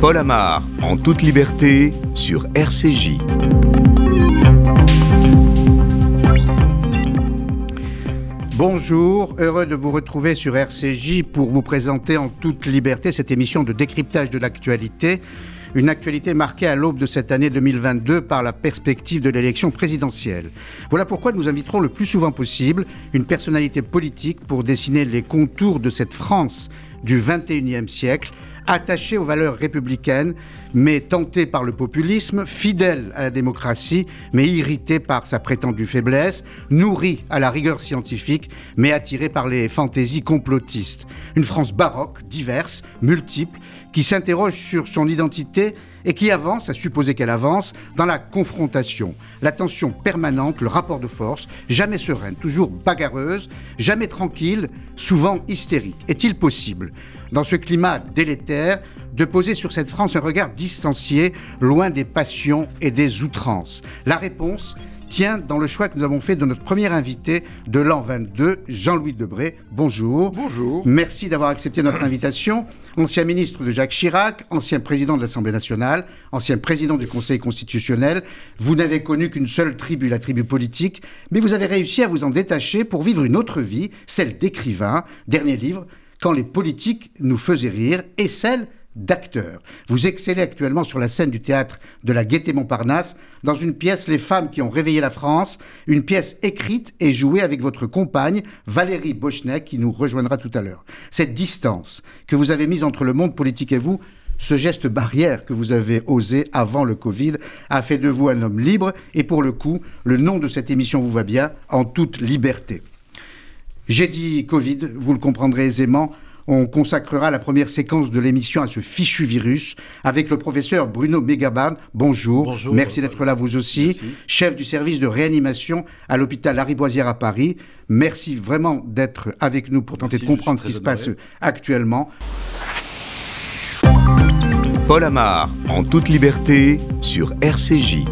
Paul Amar, en toute liberté, sur RCJ. Bonjour, heureux de vous retrouver sur RCJ pour vous présenter en toute liberté cette émission de décryptage de l'actualité. Une actualité marquée à l'aube de cette année 2022 par la perspective de l'élection présidentielle. Voilà pourquoi nous inviterons le plus souvent possible une personnalité politique pour dessiner les contours de cette France du 21e siècle attaché aux valeurs républicaines, mais tenté par le populisme, fidèle à la démocratie, mais irrité par sa prétendue faiblesse, nourri à la rigueur scientifique, mais attiré par les fantaisies complotistes. Une France baroque, diverse, multiple, qui s'interroge sur son identité et qui avance, à supposer qu'elle avance, dans la confrontation, la tension permanente, le rapport de force, jamais sereine, toujours bagarreuse, jamais tranquille, souvent hystérique. Est-il possible, dans ce climat délétère, de poser sur cette France un regard distancié, loin des passions et des outrances La réponse tient dans le choix que nous avons fait de notre premier invité de l'an 22, Jean-Louis Debré. Bonjour. Bonjour. Merci d'avoir accepté notre invitation. Ancien ministre de Jacques Chirac, ancien président de l'Assemblée nationale, ancien président du Conseil constitutionnel, vous n'avez connu qu'une seule tribu, la tribu politique, mais vous avez réussi à vous en détacher pour vivre une autre vie, celle d'écrivain. Dernier livre, Quand les politiques nous faisaient rire, et celle d'acteur. Vous excellez actuellement sur la scène du théâtre de la Gaîté Montparnasse dans une pièce Les femmes qui ont réveillé la France, une pièce écrite et jouée avec votre compagne Valérie Bochnek qui nous rejoindra tout à l'heure. Cette distance que vous avez mise entre le monde politique et vous, ce geste barrière que vous avez osé avant le Covid a fait de vous un homme libre et pour le coup, le nom de cette émission vous va bien, en toute liberté. J'ai dit Covid, vous le comprendrez aisément, on consacrera la première séquence de l'émission à ce fichu virus avec le professeur Bruno Megaban. Bonjour. Bonjour. Merci d'être là vous aussi. Merci. Chef du service de réanimation à l'hôpital Lariboisière à Paris. Merci vraiment d'être avec nous pour tenter Merci, de comprendre ce qui se passe actuellement. Paul Amar, en toute liberté, sur RCJ.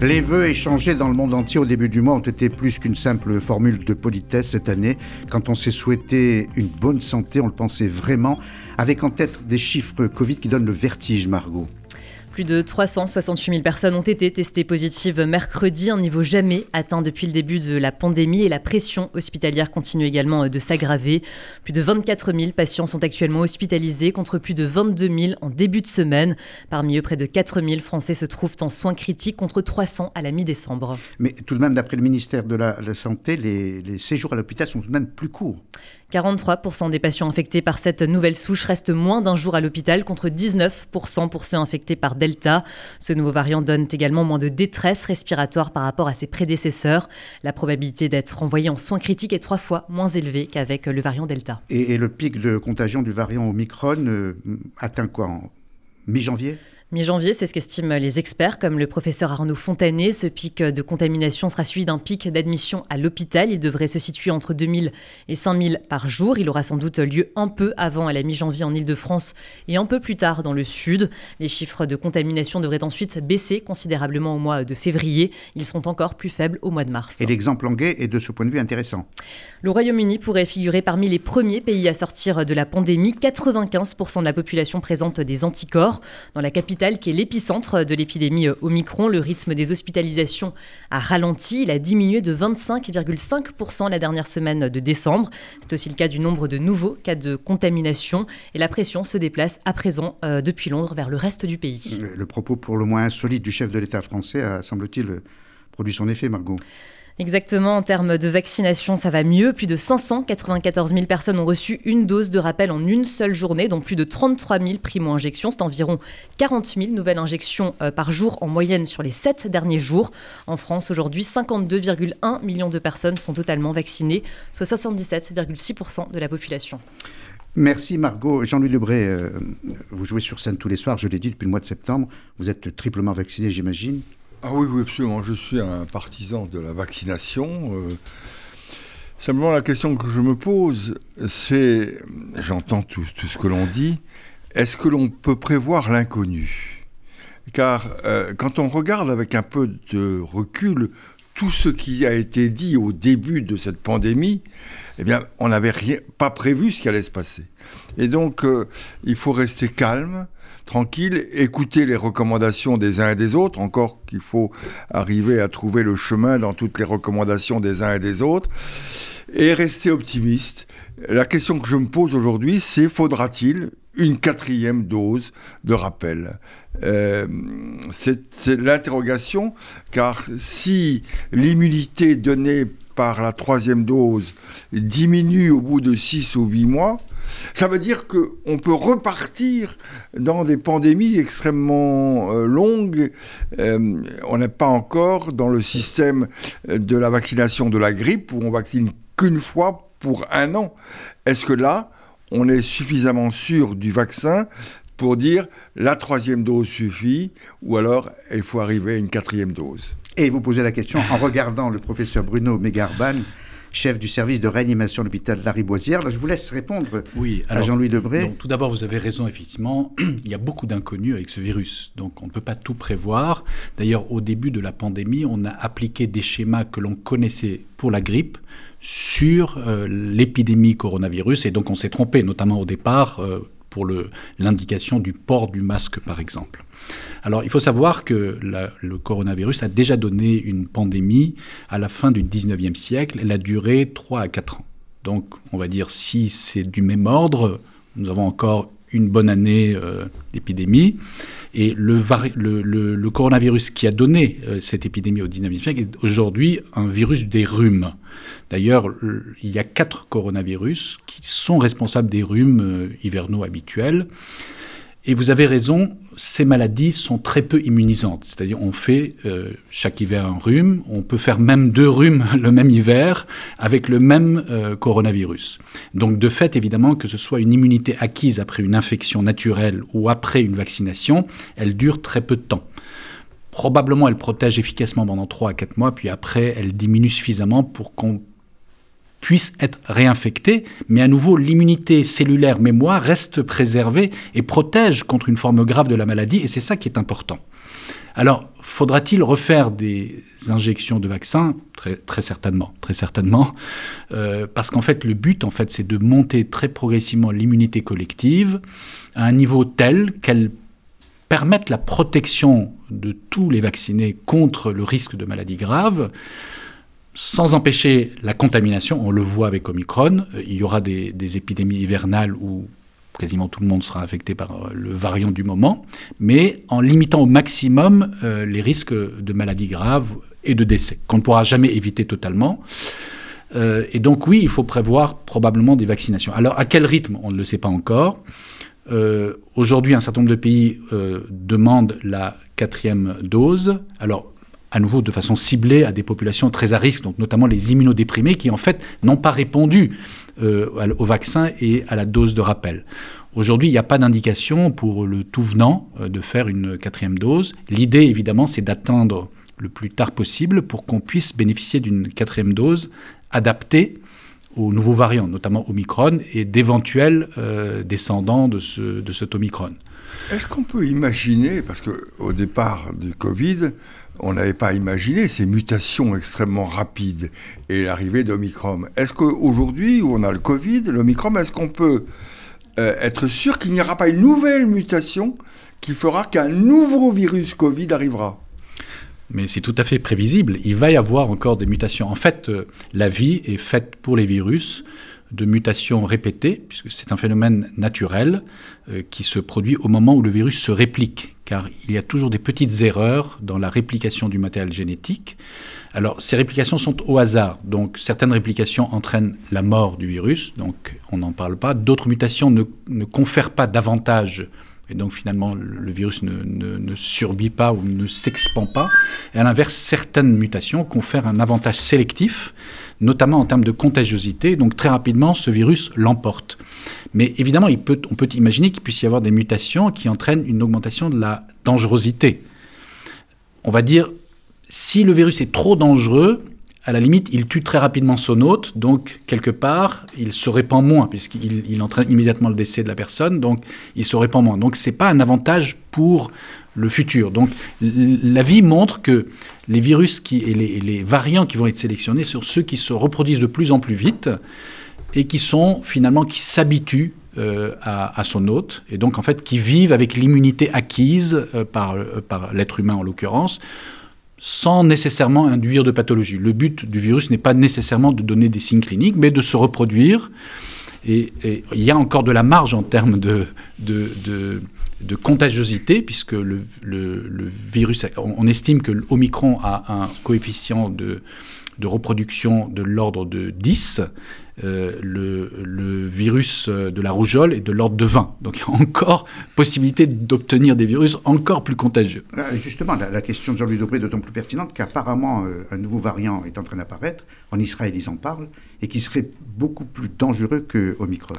Les vœux échangés dans le monde entier au début du mois ont été plus qu'une simple formule de politesse cette année. Quand on s'est souhaité une bonne santé, on le pensait vraiment, avec en tête des chiffres Covid qui donnent le vertige, Margot. Plus de 368 000 personnes ont été testées positives mercredi, un niveau jamais atteint depuis le début de la pandémie et la pression hospitalière continue également de s'aggraver. Plus de 24 000 patients sont actuellement hospitalisés contre plus de 22 000 en début de semaine. Parmi eux, près de 4 000 Français se trouvent en soins critiques contre 300 à la mi-décembre. Mais tout de même, d'après le ministère de la, Santé, les séjours à l'hôpital sont tout de même plus courts. 43% des patients infectés par cette nouvelle souche restent moins d'un jour à l'hôpital contre 19% pour ceux infectés par Delta. Ce nouveau variant donne également moins de détresse respiratoire par rapport à ses prédécesseurs. La probabilité d'être envoyé en soins critiques est trois fois moins élevée qu'avec le variant Delta. Et, le pic de contagion du variant Omicron euh, atteint quoi en mi-janvier? Mi-janvier, c'est ce qu'estiment les experts, comme le professeur Arnaud Fontanet. Ce pic de contamination sera suivi d'un pic d'admission à l'hôpital. Il devrait se situer entre 2000 et 5000 par jour. Il aura sans doute lieu un peu avant à la mi-janvier en Ile-de-France et un peu plus tard dans le sud. Les chiffres de contamination devraient ensuite baisser considérablement au mois de février. Ils seront encore plus faibles au mois de mars. Et l'exemple anglais est de ce point de vue intéressant. Le Royaume-Uni pourrait figurer parmi les premiers pays à sortir de la pandémie. 95% de la population présente des anticorps. Dans la capitale, qui est l'épicentre de l'épidémie Omicron, le rythme des hospitalisations a ralenti. Il a diminué de 25,5% la dernière semaine de décembre. C'est aussi le cas du nombre de nouveaux cas de contamination. Et la pression se déplace à présent euh, depuis Londres vers le reste du pays. Le propos pour le moins insolite du chef de l'État français a, semble-t-il, produit son effet, Margot. Exactement, en termes de vaccination, ça va mieux. Plus de 594 000 personnes ont reçu une dose de rappel en une seule journée, dont plus de 33 000 primo-injections. C'est environ 40 000 nouvelles injections euh, par jour en moyenne sur les sept derniers jours. En France, aujourd'hui, 52,1 millions de personnes sont totalement vaccinées, soit 77,6% de la population. Merci Margot. Jean-Louis Lebré, euh, vous jouez sur scène tous les soirs, je l'ai dit depuis le mois de septembre. Vous êtes triplement vacciné, j'imagine. Ah oui, oui, absolument. Je suis un partisan de la vaccination. Euh, simplement, la question que je me pose, c'est, j'entends tout, ce que l'on dit, est-ce que l'on peut prévoir l'inconnu? Car euh, quand on regarde avec un peu de recul tout ce qui a été dit au début de cette pandémie, eh bien, on n'avait pas prévu ce qui allait se passer. Et donc, euh, il faut rester calme, tranquille, écouter les recommandations des uns et des autres, encore qu'il faut arriver à trouver le chemin dans toutes les recommandations des uns et des autres, et rester optimiste. La question que je me pose aujourd'hui, c'est faudra-t-il une quatrième dose de rappel? Euh, C'est l'interrogation, car si l'immunité donnée par la troisième dose diminue au bout de 6 ou 8 mois, ça veut dire qu'on peut repartir dans des pandémies extrêmement euh, longues. Euh, on n'est pas encore dans le système de la vaccination de la grippe où on vaccine qu'une fois pour un an. Est-ce que là, on est suffisamment sûr du vaccin pour dire la troisième dose suffit ou alors il faut arriver à une quatrième dose? Et vous posez la question en regardant le professeur Bruno Mégarban, chef du service de réanimation de l'hôpital Lariboisière. Là, je vous laisse répondre oui, à Jean-Louis Debré. tout d'abord, vous avez raison, effectivement, il y a beaucoup d'inconnus avec ce virus. Donc, on ne peut pas tout prévoir. D'ailleurs, au début de la pandémie, on a appliqué des schémas que l'on connaissait pour la grippe sur euh, l'épidémie coronavirus. Et donc, on s'est trompé, notamment au départ, euh, pour l'indication du port du masque, par exemple. Alors, il faut savoir que le coronavirus a déjà donné une pandémie à la fin du 19e siècle. Elle a duré 3 à 4 ans. Donc, on va dire, si c'est du même ordre, nous avons encore une bonne année euh, d'épidémie. Et le, coronavirus qui a donné euh, cette épidémie au 19e siècle est aujourd'hui un virus des rhumes. D'ailleurs, il y a quatre coronavirus qui sont responsables des rhumes euh, hivernaux habituels. Et vous avez raison, ces maladies sont très peu immunisantes. C'est-à-dire, on fait euh, chaque hiver un rhume, on peut faire même deux rhumes le même hiver avec le même euh, coronavirus. Donc, de fait, évidemment, que ce soit une immunité acquise après une infection naturelle ou après une vaccination, elle dure très peu de temps. Probablement, elle protège efficacement pendant 3 à 4 mois, puis après, elle diminue suffisamment pour qu'on puisse être réinfecté, mais à nouveau l'immunité cellulaire mémoire reste préservée et protège contre une forme grave de la maladie, et c'est ça qui est important. Alors, faudra-t-il refaire des injections de vaccins? Très, très certainement, très certainement, euh, parce qu'en fait, le but, en fait, c'est de monter très progressivement l'immunité collective à un niveau tel qu'elle permette la protection de tous les vaccinés contre le risque de maladies graves, sans empêcher la contamination, on le voit avec Omicron, euh, il y aura des, épidémies hivernales où quasiment tout le monde sera affecté par euh, le variant du moment, mais en limitant au maximum euh, les risques de maladies graves et de décès, qu'on ne pourra jamais éviter totalement. et donc oui, il faut prévoir probablement des vaccinations. Alors à quel rythme On ne le sait pas encore. Aujourd'hui, un certain nombre de pays demandent la quatrième dose. Alors à nouveau de façon ciblée à des populations très à risque, donc notamment les immunodéprimés qui en fait n'ont pas répondu euh, au vaccin et à la dose de rappel. Aujourd'hui, il n'y a pas d'indication pour le tout venant euh, de faire une quatrième dose. L'idée, évidemment, c'est d'attendre le plus tard possible pour qu'on puisse bénéficier d'une quatrième dose adaptée aux nouveaux variants, notamment Omicron, et d'éventuels euh, descendants de, ce, de cet Omicron. Est-ce qu'on peut imaginer, parce qu'au départ du Covid, on n'avait pas imaginé ces mutations extrêmement rapides et l'arrivée d'Omicron. Est-ce qu'aujourd'hui, où on a le Covid, l'Omicron, est-ce qu'on peut euh, être sûr qu'il n'y aura pas une nouvelle mutation qui fera qu'un nouveau virus Covid arrivera? Mais c'est tout à fait prévisible. Il va y avoir encore des mutations. En fait, euh, la vie est faite pour les virus de mutations répétées, puisque c'est un phénomène naturel euh, qui se produit au moment où le virus se réplique, car il y a toujours des petites erreurs dans la réplication du matériel génétique. Alors ces réplications sont au hasard, donc certaines réplications entraînent la mort du virus, donc on n'en parle pas. D'autres mutations ne, ne confèrent pas davantage et donc finalement, le virus ne, ne, survit pas ou ne s'expand pas. À l'inverse, certaines mutations confèrent un avantage sélectif, notamment en termes de contagiosité. Donc très rapidement, ce virus l'emporte. Mais évidemment, il peut, on peut imaginer qu'il puisse y avoir des mutations qui entraînent une augmentation de la dangerosité. On va dire, si le virus est trop dangereux, à la limite, il tue très rapidement son hôte, donc quelque part, il se répand moins, puisqu'il il entraîne immédiatement le décès de la personne, donc il se répand moins. Donc ce n'est pas un avantage pour le futur. Donc la vie montre que les virus et les, variants qui vont être sélectionnés sont ceux qui se reproduisent de plus en plus vite et qui sont finalement qui s'habituent euh, à, son hôte, et donc en fait qui vivent avec l'immunité acquise euh, euh, par l'être humain en l'occurrence, sans nécessairement induire de pathologie. Le but du virus n'est pas nécessairement de donner des signes cliniques, mais de se reproduire. Et, il y a encore de la marge en termes de, de, contagiosité, puisque le, le, virus, on, estime que l'Omicron a un coefficient de reproduction de l'ordre de 10 euh, le, virus euh, de la rougeole est de l'ordre de 20. Donc il y a encore possibilité d'obtenir des virus encore plus contagieux. Euh, justement, la, question de Jean-Louis Dobré est d'autant plus pertinente qu'apparemment un nouveau variant est en train d'apparaître. En Israël, ils en parlent et qui serait beaucoup plus dangereux que Omicron.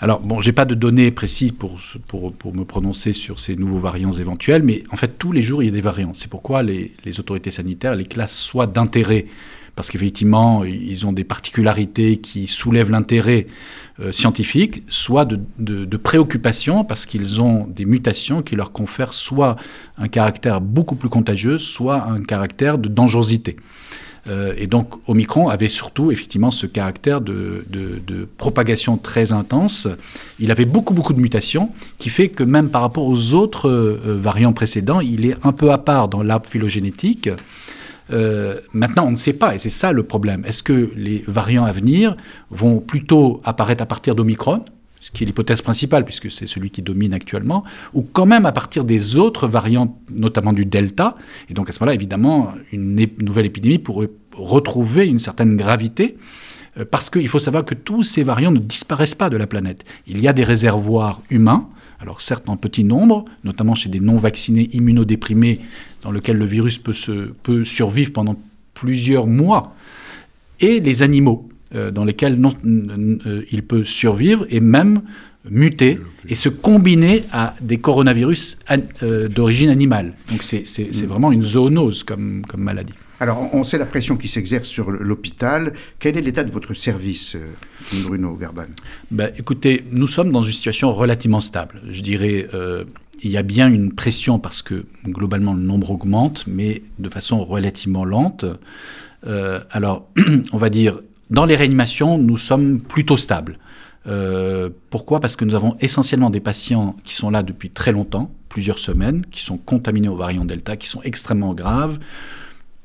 Alors, bon, j'ai pas de données précises pour, pour, pour, me prononcer sur ces nouveaux variants éventuels, mais en fait, tous les jours, il y a des variants. C'est pourquoi les, les autorités sanitaires les classent soit d'intérêt parce qu'effectivement, ils ont des particularités qui soulèvent l'intérêt euh, scientifique, soit de, préoccupation, parce qu'ils ont des mutations qui leur confèrent soit un caractère beaucoup plus contagieux, soit un caractère de dangerosité. Euh, et donc, Omicron avait surtout effectivement ce caractère de, propagation très intense. Il avait beaucoup, beaucoup de mutations, qui fait que même par rapport aux autres euh, variants précédents, il est un peu à part dans l'arbre phylogénétique. Euh, maintenant, on ne sait pas, et c'est ça le problème. Est-ce que les variants à venir vont plutôt apparaître à partir d'Omicron, ce qui est l'hypothèse principale, puisque c'est celui qui domine actuellement, ou quand même à partir des autres variants, notamment du Delta. Et donc à ce moment-là, évidemment, une nouvelle épidémie pourrait retrouver une certaine gravité, euh, parce qu'il faut savoir que tous ces variants ne disparaissent pas de la planète. Il y a des réservoirs humains, alors certes en petit nombre, notamment chez des non-vaccinés immunodéprimés, dans lesquels le virus peut, se, peut survivre pendant plusieurs mois, et les animaux, euh, dans lesquels non, euh, il peut survivre et même muter et se combiner à des coronavirus euh, d'origine animale. Donc c'est mm. vraiment une zoonose comme, comme maladie. Alors, on sait la pression qui s'exerce sur l'hôpital. Quel est l'état de votre service, euh, Bruno Garban ben, Écoutez, nous sommes dans une situation relativement stable. Je dirais, euh, il y a bien une pression parce que globalement le nombre augmente, mais de façon relativement lente. Euh, alors, on va dire, dans les réanimations, nous sommes plutôt stables. pourquoi? Parce que nous avons essentiellement des patients qui sont là depuis très longtemps, plusieurs semaines, qui sont contaminés au variant Delta, qui sont extrêmement graves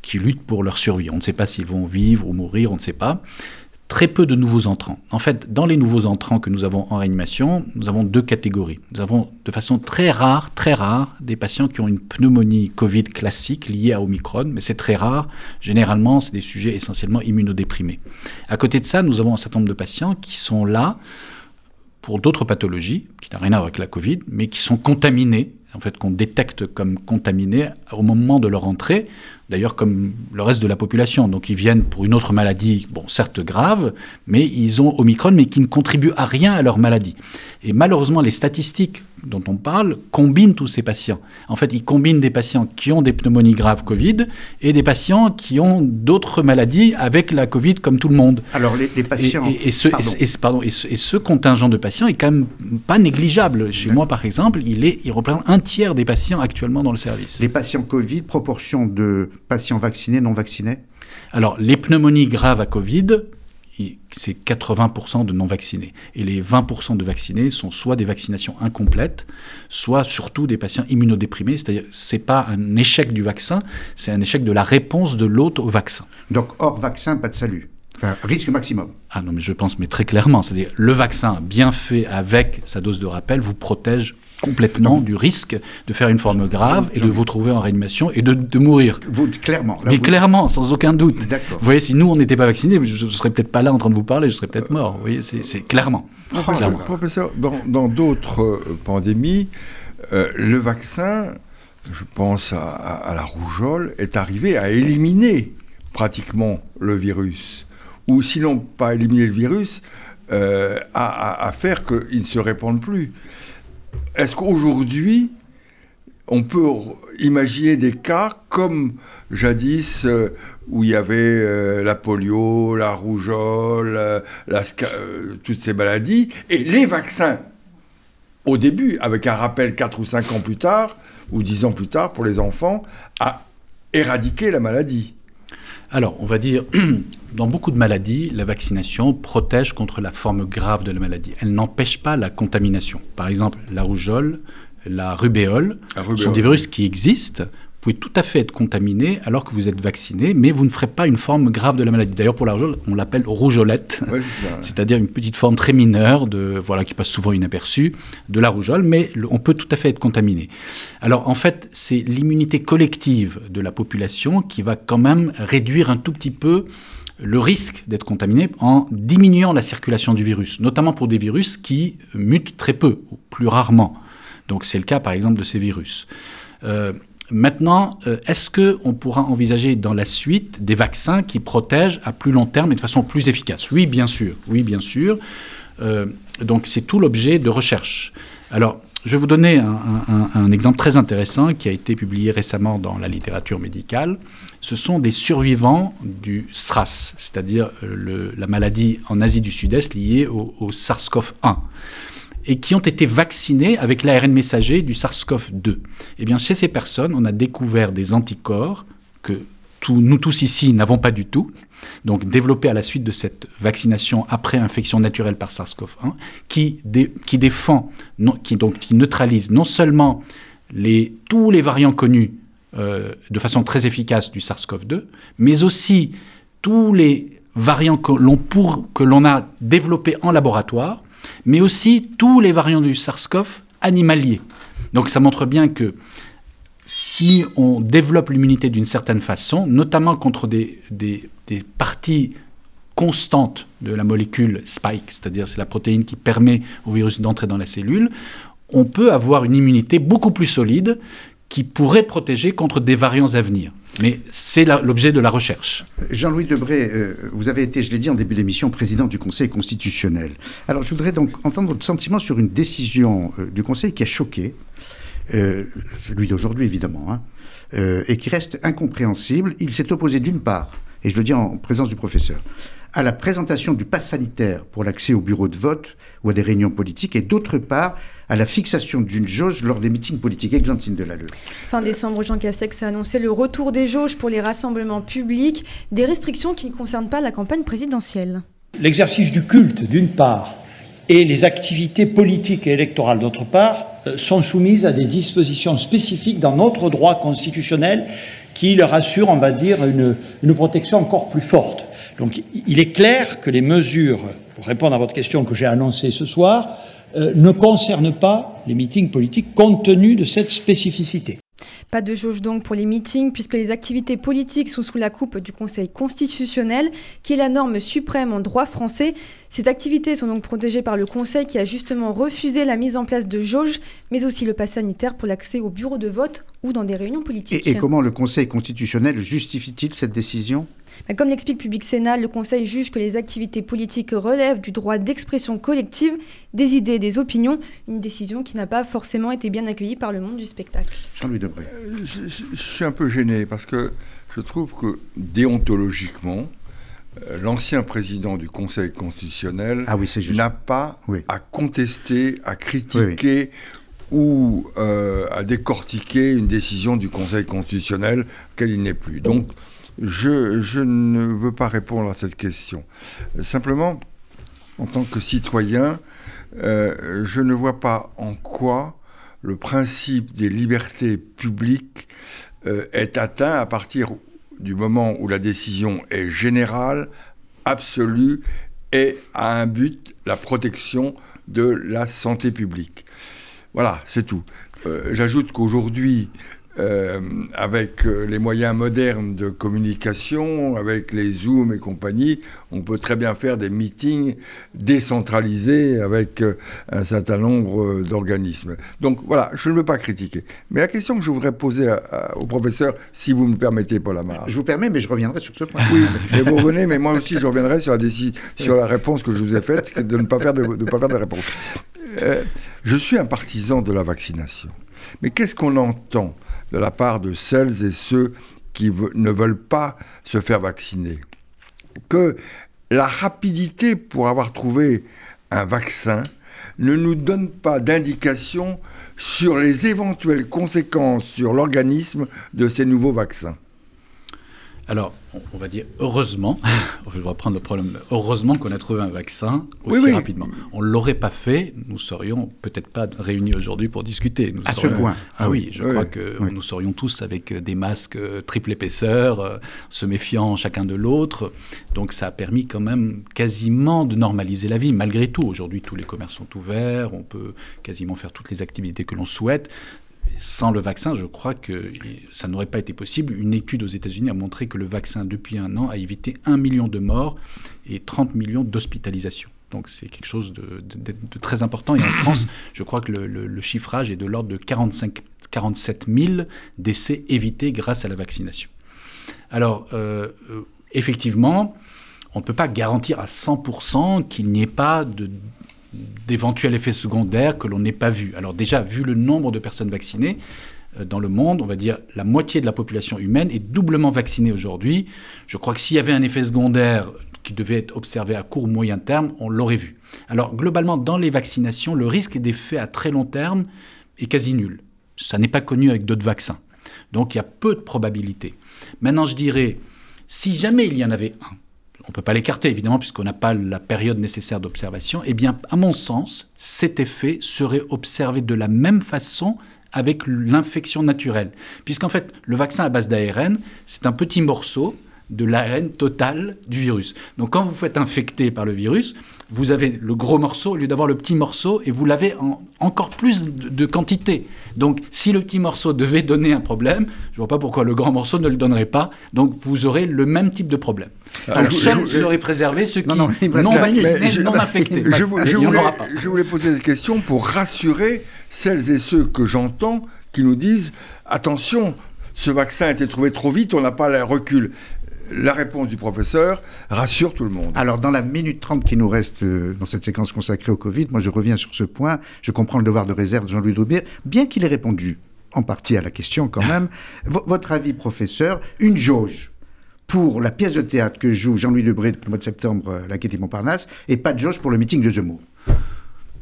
qui luttent pour leur survie. On ne sait pas s'ils vont vivre ou mourir, on ne sait pas. Très peu de nouveaux entrants. En fait, dans les nouveaux entrants que nous avons en réanimation, nous avons deux catégories. Nous avons de façon très rare, très rare, des patients qui ont une pneumonie Covid classique liée à Omicron, mais c'est très rare. Généralement, c'est des sujets essentiellement immunodéprimés. À côté de ça, nous avons un certain nombre de patients qui sont là pour d'autres pathologies, qui n'ont rien à voir avec la Covid, mais qui sont contaminés en fait, qu'on détecte comme contaminés au moment de leur entrée, d'ailleurs comme le reste de la population. Donc ils viennent pour une autre maladie, bon, certes grave, mais ils ont Omicron, mais qui ne contribue à rien à leur maladie. Et malheureusement, les statistiques dont on parle combinent tous ces patients. En fait, ils combinent des patients qui ont des pneumonies graves Covid et des patients qui ont d'autres maladies avec la Covid comme tout le monde. Alors les, patients... Et, ce, pardon. Et, ce, contingent de patients est quand même pas négligeable. Chez moi, par exemple, il, est, il représente un tiers des patients actuellement dans le service. Les patients Covid, proportion de patients vaccinés, non vaccinés Alors, les pneumonies graves à Covid, c'est 80% de non-vaccinés. Et les 20% de vaccinés sont soit des vaccinations incomplètes, soit surtout des patients immunodéprimés. C'est-à-dire, c'est pas un échec du vaccin, c'est un échec de la réponse de l'autre au vaccin. Donc, hors vaccin, pas de salut. Enfin, risque maximum. Ah non, mais je pense, mais très clairement, c'est-à-dire le vaccin bien fait avec sa dose de rappel vous protège complètement du risque de faire une forme grave et de vous trouver en réanimation et de, mourir. Vous, clairement. Mais clairement, sans aucun doute. Vous voyez, si nous, on n'était pas vaccinés, je ne serais peut-être pas là en train de vous parler, je serais peut-être mort. Vous voyez, c'est clairement. Professeur, dans d'autres euh, pandémies, euh, le vaccin, je pense à, la rougeole, est arrivé à éliminer pratiquement le virus. Ou sinon, pas éliminer le virus, euh, à, à, faire qu'il ne se répande plus. Est-ce qu'aujourd'hui, on peut imaginer des cas comme jadis euh, où il y avait euh, la polio, la rougeole, euh, toutes ces maladies, et les vaccins, au début, avec un rappel 4 ou 5 ans plus tard, ou 10 ans plus tard, pour les enfants, à éradiquer la maladie. Alors, on va dire, dans beaucoup de maladies, la vaccination protège contre la forme grave de la maladie. Elle n'empêche pas la contamination. Par exemple, la rougeole, la rubéole, sont des virus qui existent. Pouvez tout à fait être contaminé alors que vous êtes vacciné, mais vous ne ferez pas une forme grave de la maladie. D'ailleurs, pour la rougeole, on l'appelle rougeolette, c'est-à-dire une petite forme très mineure, de, voilà, qui passe souvent inaperçue, de la rougeole, mais on peut tout à fait être contaminé. Alors, en fait, c'est l'immunité collective de la population qui va quand même réduire un tout petit peu le risque d'être contaminé en diminuant la circulation du virus, notamment pour des virus qui mutent très peu, ou plus rarement. Donc c'est le cas par exemple de ces virus. Euh, maintenant, euh, est-ce qu'on pourra envisager dans la suite des vaccins qui protègent à plus long terme et de façon plus efficace? Oui, bien sûr. Oui, bien sûr. Euh, donc c'est tout l'objet de recherche. Alors, je vais vous donner un, exemple très intéressant qui a été publié récemment dans la littérature médicale. Ce sont des survivants du SRAS, c'est-à-dire la maladie en Asie du Sud-Est liée au SARS-CoV-1 et qui ont été vaccinés avec l'ARN messager du SARS-CoV-2. Eh bien, chez ces personnes, on a découvert des anticorps que nous tous ici n'avons pas du tout, donc développés à la suite de cette vaccination après infection naturelle par SARS-CoV-1, qui, défend, qui, donc, qui neutralise non seulement tous les variants connus euh, de façon très efficace du SARS-CoV-2, mais aussi tous les variants que l'on a développés en laboratoire mais aussi tous les variants du SARS-CoV animaliers. Donc ça montre bien que si on développe l'immunité d'une certaine façon, notamment contre des, parties constantes de la molécule spike, c'est-à-dire c'est la protéine qui permet au virus d'entrer dans la cellule, on peut avoir une immunité beaucoup plus solide qui pourrait protéger contre des variants à venir. Mais c'est l'objet de la recherche. Jean-Louis Debré, euh, vous avez été, je l'ai dit en début d'émission, président du Conseil constitutionnel. Alors je voudrais donc entendre votre sentiment sur une décision euh, du Conseil qui a choqué, euh, celui d'aujourd'hui évidemment, hein, et qui reste incompréhensible. Il s'est opposé d'une part, et je le dis en présence du professeur, à la présentation du pass sanitaire pour l'accès au bureau de vote ou à des réunions politiques, et d'autre part à la fixation d'une jauge lors des meetings politiques. Exantine Delalleux. Fin décembre, Jean Castex a annoncé le retour des jauges pour les rassemblements publics, des restrictions qui ne concernent pas la campagne présidentielle. L'exercice du culte, d'une part, et les activités politiques et électorales, d'autre part, euh, sont soumises à des dispositions spécifiques dans notre droit constitutionnel qui leur assurent, on va dire, une, une protection encore plus forte. Donc il est clair que les mesures, pour répondre à votre question que j'ai annoncée ce soir, euh, ne concerne pas les meetings politiques compte tenu de cette spécificité. Pas de jauge donc pour les meetings, puisque les activités politiques sont sous la coupe du Conseil constitutionnel, qui est la norme suprême en droit français. Ces activités sont donc protégées par le Conseil qui a justement refusé la mise en place de jauge, mais aussi le pass sanitaire pour l'accès au bureau de vote ou dans des réunions politiques. Et comment le Conseil constitutionnel justifie-t-il cette décision? Comme l'explique Public Sénat, le Conseil juge que les activités politiques relèvent du droit d'expression collective des idées et des opinions, une décision qui n'a pas forcément été bien accueillie par le monde du spectacle. Jean-Louis Debré. Euh, je, suis un peu gêné parce que je trouve que déontologiquement, euh, l'ancien président du Conseil constitutionnel ah n'a pas à contester, à critiquer ou euh, à décortiquer une décision du Conseil constitutionnel qu'elle il n'est plus. Donc, je, ne veux pas répondre à cette question. Simplement, en tant que citoyen, euh, je ne vois pas en quoi le principe des libertés publiques euh, est atteint à partir du moment où la décision est générale, absolue et a un but, la protection de la santé publique. Voilà, c'est tout. Euh, j'ajoute qu'aujourd'hui, euh, avec euh, les moyens modernes de communication, avec les Zooms et compagnie, on peut très bien faire des meetings décentralisés avec euh, un certain nombre d'organismes. Donc voilà, je ne veux pas critiquer. Mais la question que je voudrais poser au professeur, si vous me permettez, Paul Amar. Je vous permets, mais je reviendrai sur ce point. Oui, mais vous revenez, mais moi aussi je reviendrai sur la, sur la réponse que je vous ai faite, de ne pas faire de, pas faire de réponse. je suis un partisan de la vaccination. Mais qu'est-ce qu'on entend de la part de celles et ceux qui ne veulent pas se faire vacciner Que la rapidité pour avoir trouvé un vaccin ne nous donne pas d'indication sur les éventuelles conséquences sur l'organisme de ces nouveaux vaccins. Alors, on va dire heureusement, je vais reprendre le problème, heureusement qu'on a trouvé un vaccin aussi rapidement. On ne l'aurait pas fait, nous serions peut-être pas réunis aujourd'hui pour discuter. à ce point. Ah, oui, je crois que nous serions tous avec des masques euh, triple épaisseur, euh, se méfiant chacun de l'autre. Donc ça a permis quand même quasiment de normaliser la vie, malgré tout. Aujourd'hui, tous les commerces sont ouverts, on peut quasiment faire toutes les activités que l'on souhaite sans le vaccin, je crois que ça n'aurait pas été possible. Une étude aux États-Unis a montré que le vaccin, depuis un an, a évité un million de morts et 30 millions d'hospitalisations. Donc c'est quelque chose de, très important. Et en France, je crois que le, chiffrage est de l'ordre de 45, 47 000 décès évités grâce à la vaccination. Alors, euh, euh, effectivement, on ne peut pas garantir à 100% qu'il n'y ait pas de d'éventuels effets secondaires que l'on n'ait pas vus. Alors déjà, vu le nombre de personnes vaccinées euh, dans le monde, on va dire la moitié de la population humaine est doublement vaccinée aujourd'hui. Je crois que s'il y avait un effet secondaire qui devait être observé à court ou moyen terme, on l'aurait vu. Alors globalement, dans les vaccinations, le risque d'effet à très long terme est quasi nul. Ça n'est pas connu avec d'autres vaccins. Donc il y a peu de probabilités. Maintenant, je dirais, si jamais il y en avait un, on ne peut pas l'écarter évidemment puisqu'on n'a pas la période nécessaire d'observation, eh bien, à mon sens, cet effet serait observé de la même façon avec l'infection naturelle. Puisqu'en fait, le vaccin à base d'ARN, c'est un petit morceau de l'ARN total du virus. Donc quand vous faites infecter par le virus, vous avez le gros morceau au lieu d'avoir le petit morceau et vous l'avez en encore plus de, quantité. Donc si le petit morceau devait donner un problème, je ne vois pas pourquoi le grand morceau ne le donnerait pas. Donc vous aurez le même type de problème. Donc ah, seul serait préservé ceux qui non, non, vaccinés, non infectés. Je, voulais, je voulais poser cette question pour rassurer celles et ceux que j'entends qui nous disent attention, ce vaccin a été trouvé trop vite, on n'a pas le recul la réponse du professeur rassure tout le monde. Alors, dans la minute trente qui nous reste euh, dans cette séquence consacrée au Covid, moi je reviens sur ce point. Je comprends le devoir de réserve de Jean-Louis Daubier, bien qu'il ait répondu en partie à la question quand même. votre avis, professeur, une jauge pour la pièce de théâtre que joue Jean-Louis Debré depuis le mois de septembre, euh, La Quête Montparnasse, et pas de jauge pour le meeting de Zemmour.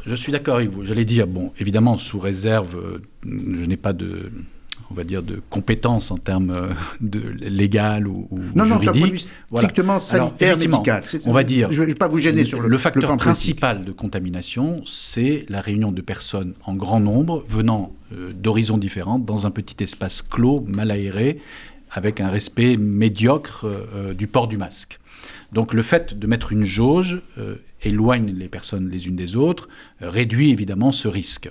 Je suis d'accord avec vous. J'allais dire, bon, évidemment, sous réserve, euh, je n'ai pas de on va dire, de compétences en termes euh, de légal ou, ou non, juridique. Non, strictement sanitaire, médical. On va dire. Je ne vais pas vous gêner sur le, le facteur principal de contamination, c'est la réunion de personnes en grand nombre venant euh, d'horizons différents dans un petit espace clos, mal aéré, avec un respect médiocre euh, du port du masque. Donc le fait de mettre une jauge éloigne les personnes les unes des autres, réduit évidemment ce risque.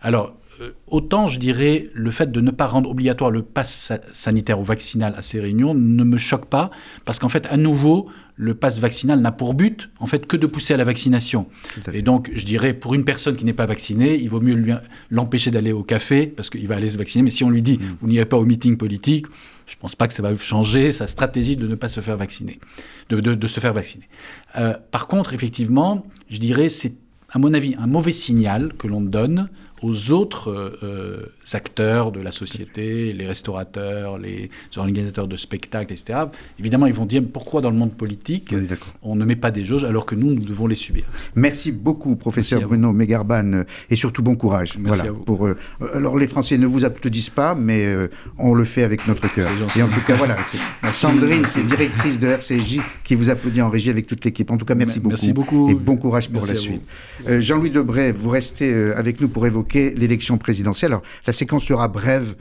Alors, euh, autant je dirais le fait de ne pas rendre obligatoire le pass sanitaire ou vaccinal à ces réunions ne me choque pas parce qu'en fait à nouveau le pass vaccinal n'a pour but en fait que de pousser à la vaccination. Et donc je dirais pour une personne qui n'est pas vaccinée, il vaut mieux l'empêcher d'aller au café parce qu'il va aller se vacciner. Mais si on lui dit mm. vous n'irez pas au meeting politique, je ne pense pas que ça va changer sa stratégie de ne pas se faire vacciner, de, se faire vacciner. Euh, par contre, effectivement, je dirais c'est à mon avis un mauvais signal que l'on donne aux autres euh, acteurs de la société, les restaurateurs, les organisateurs de spectacles, etc. Évidemment, ils vont dire pourquoi dans le monde politique on ne met pas des jauges alors que nous, nous devons les subir? Merci beaucoup, professeur Bruno Mégarban, et surtout bon courage. Merci à vous. Pour, euh, alors, les Français ne vous applaudissent pas, mais euh, on le fait avec notre cœur. Et en tout cas, voilà, Sandrine, c'est directrice de RCJ qui vous applaudit en régie avec toute l'équipe. En tout cas, merci beaucoup. Merci beaucoup. Et bon courage pour la suite. Jean-Louis Debray, vous restez avec nous pour évoquer l'élection présidentielle. Alors, la séquence sera brève.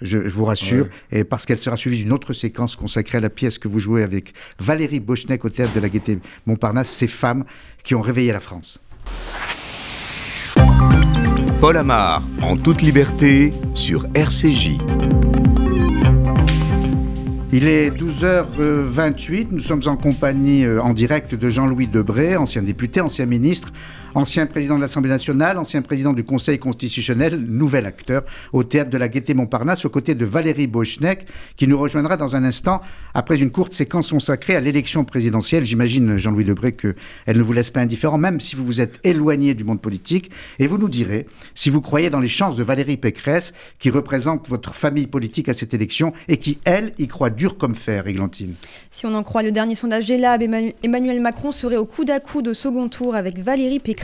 Je, vous rassure, et parce qu'elle sera suivie d'une autre séquence consacrée à la pièce que vous jouez avec Valérie Bochnek au théâtre de la Gaîté Montparnasse, ces femmes qui ont réveillé la France. Paul Amar, en toute liberté, sur RCJ. Il est 12h28, nous sommes en compagnie euh, en direct de Jean-Louis Debré, ancien député, ancien ministre, Ancien président de l'Assemblée nationale, ancien président du Conseil constitutionnel, nouvel acteur au théâtre de la Gaîté Montparnasse aux côtés de Valérie Bochnek, qui nous rejoindra dans un instant après une courte séquence consacrée à l'élection présidentielle. J'imagine, Jean-Louis Debré, qu'elle ne vous laisse pas indifférent, même si vous vous êtes éloigné du monde politique. Et vous nous direz si vous croyez dans les chances de Valérie Pécresse, qui représente votre famille politique à cette élection et qui, elle, y croit dur comme fer, Églantine. Si on en croit le dernier sondage GELAB, Emmanuel Macron serait au coude à coude au second tour avec Valérie Pécresse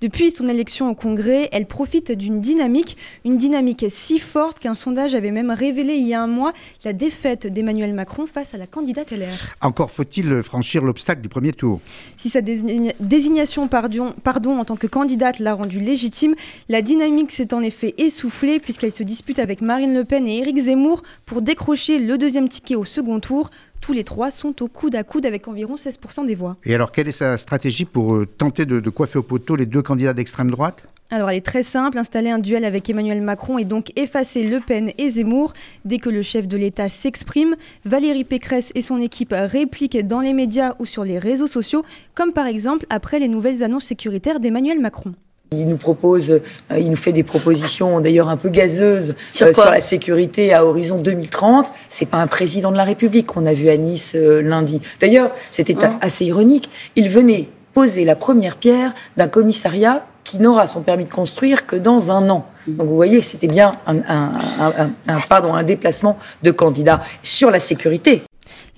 depuis son élection au Congrès, elle profite d'une dynamique, une dynamique si forte qu'un sondage avait même révélé il y a un mois la défaite d'Emmanuel Macron face à la candidate LR. Encore faut-il franchir l'obstacle du premier tour. Si sa désignation pardon, pardon, en tant que candidate l'a rendue légitime, la dynamique s'est en effet essoufflée puisqu'elle se dispute avec Marine Le Pen et Éric Zemmour pour décrocher le deuxième ticket au second tour. Tous les trois sont au coude à coude avec environ 16% des voix. Et alors, quelle est sa stratégie pour euh, tenter de, coiffer au poteau les deux candidats d'extrême droite? Alors elle est très simple, installer un duel avec Emmanuel Macron et donc effacer Le Pen et Zemmour. Dès que le chef de l'État s'exprime, Valérie Pécresse et son équipe répliquent dans les médias ou sur les réseaux sociaux, comme par exemple après les nouvelles annonces sécuritaires d'Emmanuel Macron. Il nous propose, euh, il nous fait des propositions d'ailleurs un peu gazeuses sur, euh, la sécurité à horizon 2030. C'est pas un président de la République qu'on a vu à Nice euh, lundi. D'ailleurs, c'était hein assez ironique. Il venait poser la première pierre d'un commissariat qui n'aura son permis de construire que dans un an. Mmh. Donc vous voyez, c'était bien un, un, pardon, un déplacement de candidat sur la sécurité.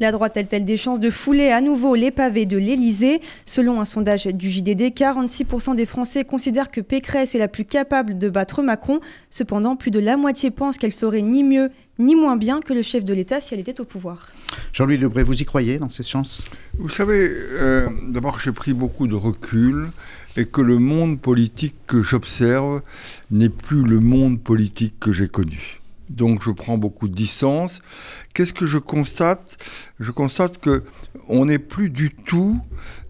La droite a-t-elle des chances de fouler à nouveau les pavés de l'Elysée Selon un sondage du JDD, 46% des Français considèrent que Pécresse est la plus capable de battre Macron. Cependant, plus de la moitié pensent qu'elle ferait ni mieux ni moins bien que le chef de l'État si elle était au pouvoir. Jean-Louis Lebré, vous y croyez dans ces chances? Vous savez, euh, d'abord j'ai pris beaucoup de recul et que le monde politique que j'observe n'est plus le monde politique que j'ai connu donc je prends beaucoup de distance. Qu'est-ce que je constate? Je constate que on n'est plus du tout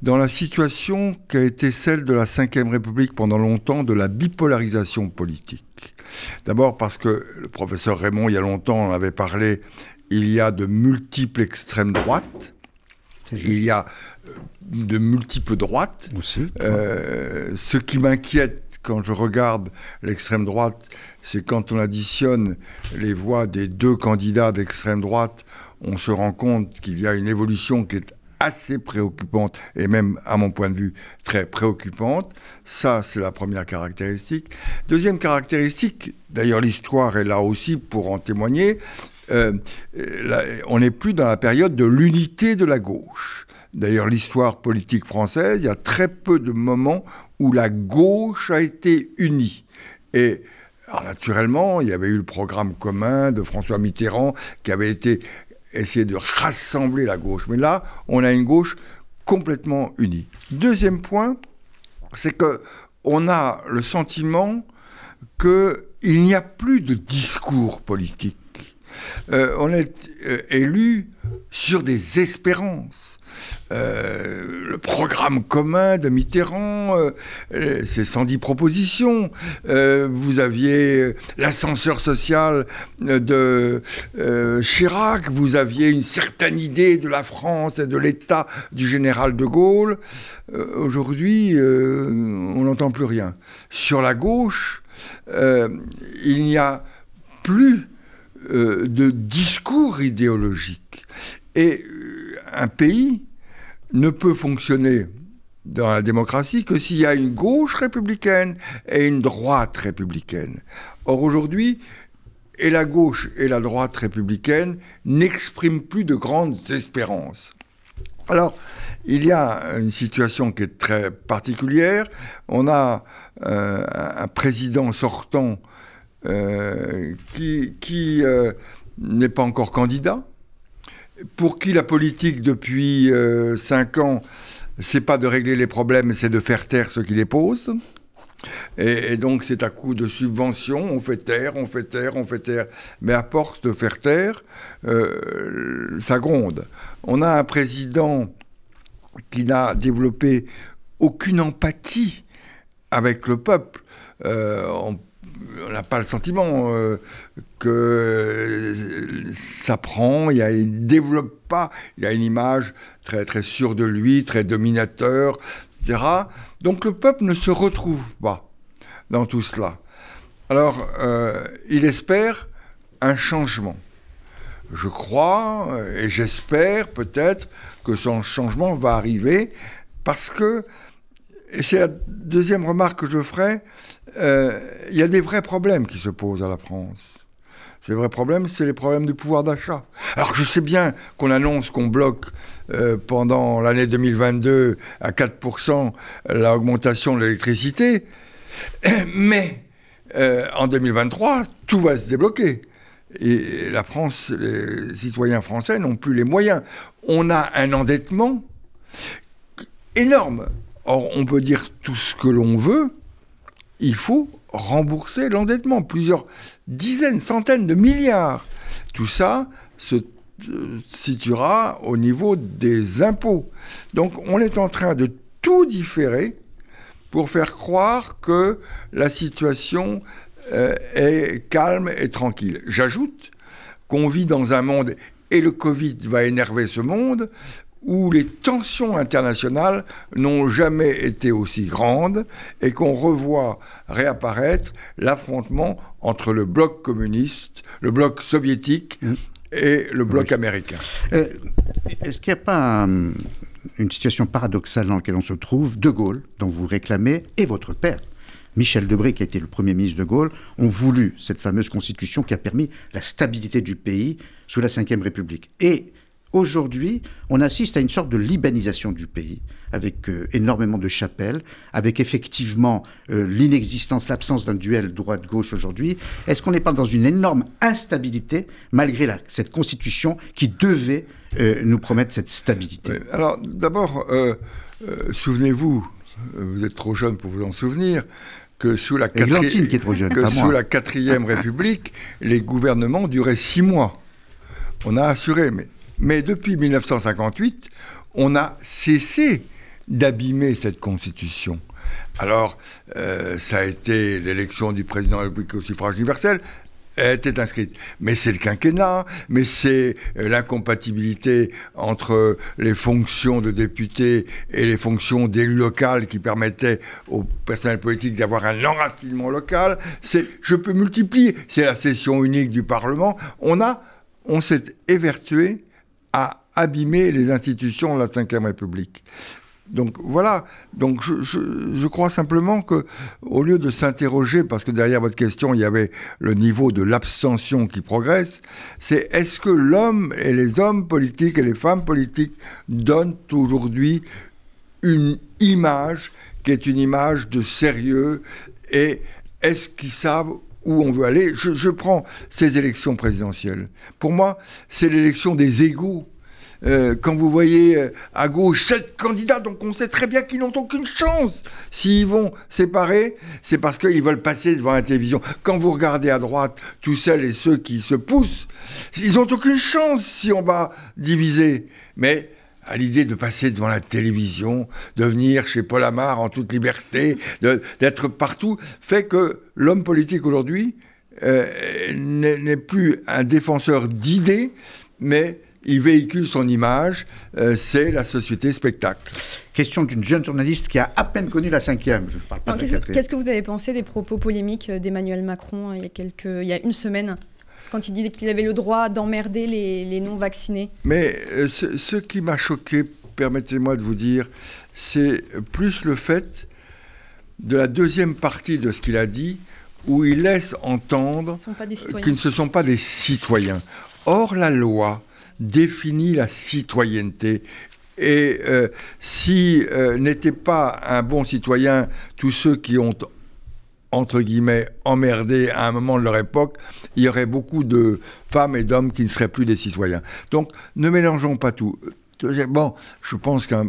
dans la situation qui a été celle de la Ve République pendant longtemps, de la bipolarisation politique. D'abord parce que le professeur Raymond, il y a longtemps, en avait parlé, il y a de multiples extrêmes droites, il y a euh, de multiples droites. Aussi. Euh, ce qui m'inquiète quand je regarde l'extrême droite, c'est quand on additionne les voix des deux candidats d'extrême droite, on se rend compte qu'il y a une évolution qui est assez préoccupante et même à mon point de vue très préoccupante. Ça, c'est la première caractéristique. Deuxième caractéristique, d'ailleurs l'histoire est là aussi pour en témoigner, euh, on n'est plus dans la période de l'unité de la gauche. D'ailleurs, l'histoire politique française, il y a très peu de moments où la gauche a été unie. Et alors naturellement, il y avait eu le programme commun de François Mitterrand qui avait été essayer de rassembler la gauche. Mais là, on a une gauche complètement unie. Deuxième point, c'est que on a le sentiment qu'il n'y a plus de discours politique. Euh, on est euh, élu sur des espérances. Euh, le programme commun de Mitterrand, euh, ses 110 propositions. Vous aviez l'ascenseur social de Chirac, vous aviez une certaine idée de la France et de l'État du général de Gaulle. Aujourd'hui, on n'entend plus rien. Sur la gauche, il n'y a plus de discours idéologique. Et un pays ne peut fonctionner dans la démocratie que s'il y a une gauche républicaine et une droite républicaine. Or aujourd'hui, et la gauche et la droite républicaine n'expriment plus de grandes espérances. Alors, il y a une situation qui est très particulière. On a euh, un président sortant euh, qui, euh, n'est pas encore candidat, pour qui la politique depuis euh, cinq ans, c'est pas de régler les problèmes, c'est de faire taire ceux qui les posent. Et, donc c'est à coup de subventions, on fait taire, on fait taire, on fait taire. Mais à force de faire taire, ça gronde. On a un président qui n'a développé aucune empathie avec le peuple. N'a pas le sentiment euh, que ça prend, il ne développe pas, il a une image très, très sûre de lui, très dominateur, etc. Donc le peuple ne se retrouve pas dans tout cela. Alors, euh, il espère un changement. Je crois et j'espère peut-être que son changement va arriver parce que, et c'est la deuxième remarque que je ferai, euh, il y a des vrais problèmes qui se posent à la France. Ces vrais problèmes, c'est les problèmes du pouvoir d'achat. Alors je sais bien qu'on annonce qu'on bloque euh, pendant l'année 2022 à 4% l'augmentation de l'électricité, mais euh, en 2023, tout va se débloquer. Et la France, les citoyens français n'ont plus les moyens. On a un endettement énorme. Or, on peut dire tout ce que l'on veut, il faut rembourser l'endettement, plusieurs dizaines, centaines de milliards. Tout ça se euh, situera au niveau des impôts. Donc on est en train de tout différer pour faire croire que la situation euh, est calme et tranquille. J'ajoute qu'on vit dans un monde, et le Covid va énerver ce monde, où les tensions internationales n'ont jamais été aussi grandes et qu'on revoit réapparaître l'affrontement entre le bloc communiste, le bloc soviétique mmh. et le bloc américain. Euh, est-ce qu'il n'y a pas une situation paradoxale dans laquelle on se trouve De Gaulle, dont vous réclamez, et votre père Michel Debré, qui a été le premier ministre de Gaulle, ont voulu cette fameuse constitution qui a permis la stabilité du pays sous la Ve République. Et Aujourd'hui, on assiste à une sorte de libanisation du pays, avec euh, énormément de chapelles, avec effectivement euh, l'inexistence, l'absence d'un duel droite-gauche aujourd'hui. Est-ce qu'on n'est pas dans une énorme instabilité, malgré cette constitution qui devait euh, nous promettre cette stabilité? Alors, d'abord, souvenez-vous, vous êtes trop jeune pour vous en souvenir, que sous la, sous la quatrième République, les gouvernements duraient six mois. On a assuré, mais mais depuis 1958, on a cessé d'abîmer cette constitution. Alors, euh, ça a été l'élection du président de la au suffrage universel, elle était inscrite. Mais c'est le quinquennat, mais c'est euh, l'incompatibilité entre les fonctions de député et les fonctions d'élu local qui permettaient au personnel politique d'avoir un enracinement local. Je peux multiplier. C'est la session unique du Parlement. On a, on s'est évertué à abîmer les institutions de la Ve République. Donc voilà, donc je, crois simplement que au lieu de s'interroger, parce que derrière votre question il y avait le niveau de l'abstention qui progresse, c'est est-ce que l'homme et les hommes politiques et les femmes politiques donnent aujourd'hui une image qui est une image de sérieux et est-ce qu'ils savent où on veut aller. Je, prends ces élections présidentielles. Pour moi, c'est l'élection des égaux. Euh, quand vous voyez euh, à gauche sept candidats, donc on sait très bien qu'ils n'ont aucune chance. S'ils vont séparer, c'est parce qu'ils veulent passer devant la télévision. Quand vous regardez à droite tous celles et ceux qui se poussent, ils n'ont aucune chance si on va diviser. Mais à l'idée de passer devant la télévision, de venir chez Paul Amar en toute liberté, d'être partout, fait que l'homme politique aujourd'hui euh, n'est plus un défenseur d'idées, mais il véhicule son image, euh, c'est la société spectacle. Question d'une jeune journaliste qui a à peine connu la cinquième. Qu'est-ce que vous avez pensé des propos polémiques d'Emmanuel Macron il y, a quelques, il y a une semaine? Quand il disait qu'il avait le droit d'emmerder les, non-vaccinés. Mais euh, ce, qui m'a choqué, permettez-moi de vous dire, c'est plus le fait de la deuxième partie de ce qu'il a dit, où il laisse entendre qu'ils ne se sont pas des citoyens. Or, la loi définit la citoyenneté et euh, si euh, n'étaient pas un bon citoyen tous ceux qui ont entre guillemets, emmerdés à un moment de leur époque, il y aurait beaucoup de femmes et d'hommes qui ne seraient plus des citoyens. Donc, ne mélangeons pas tout. Bon, je pense qu'un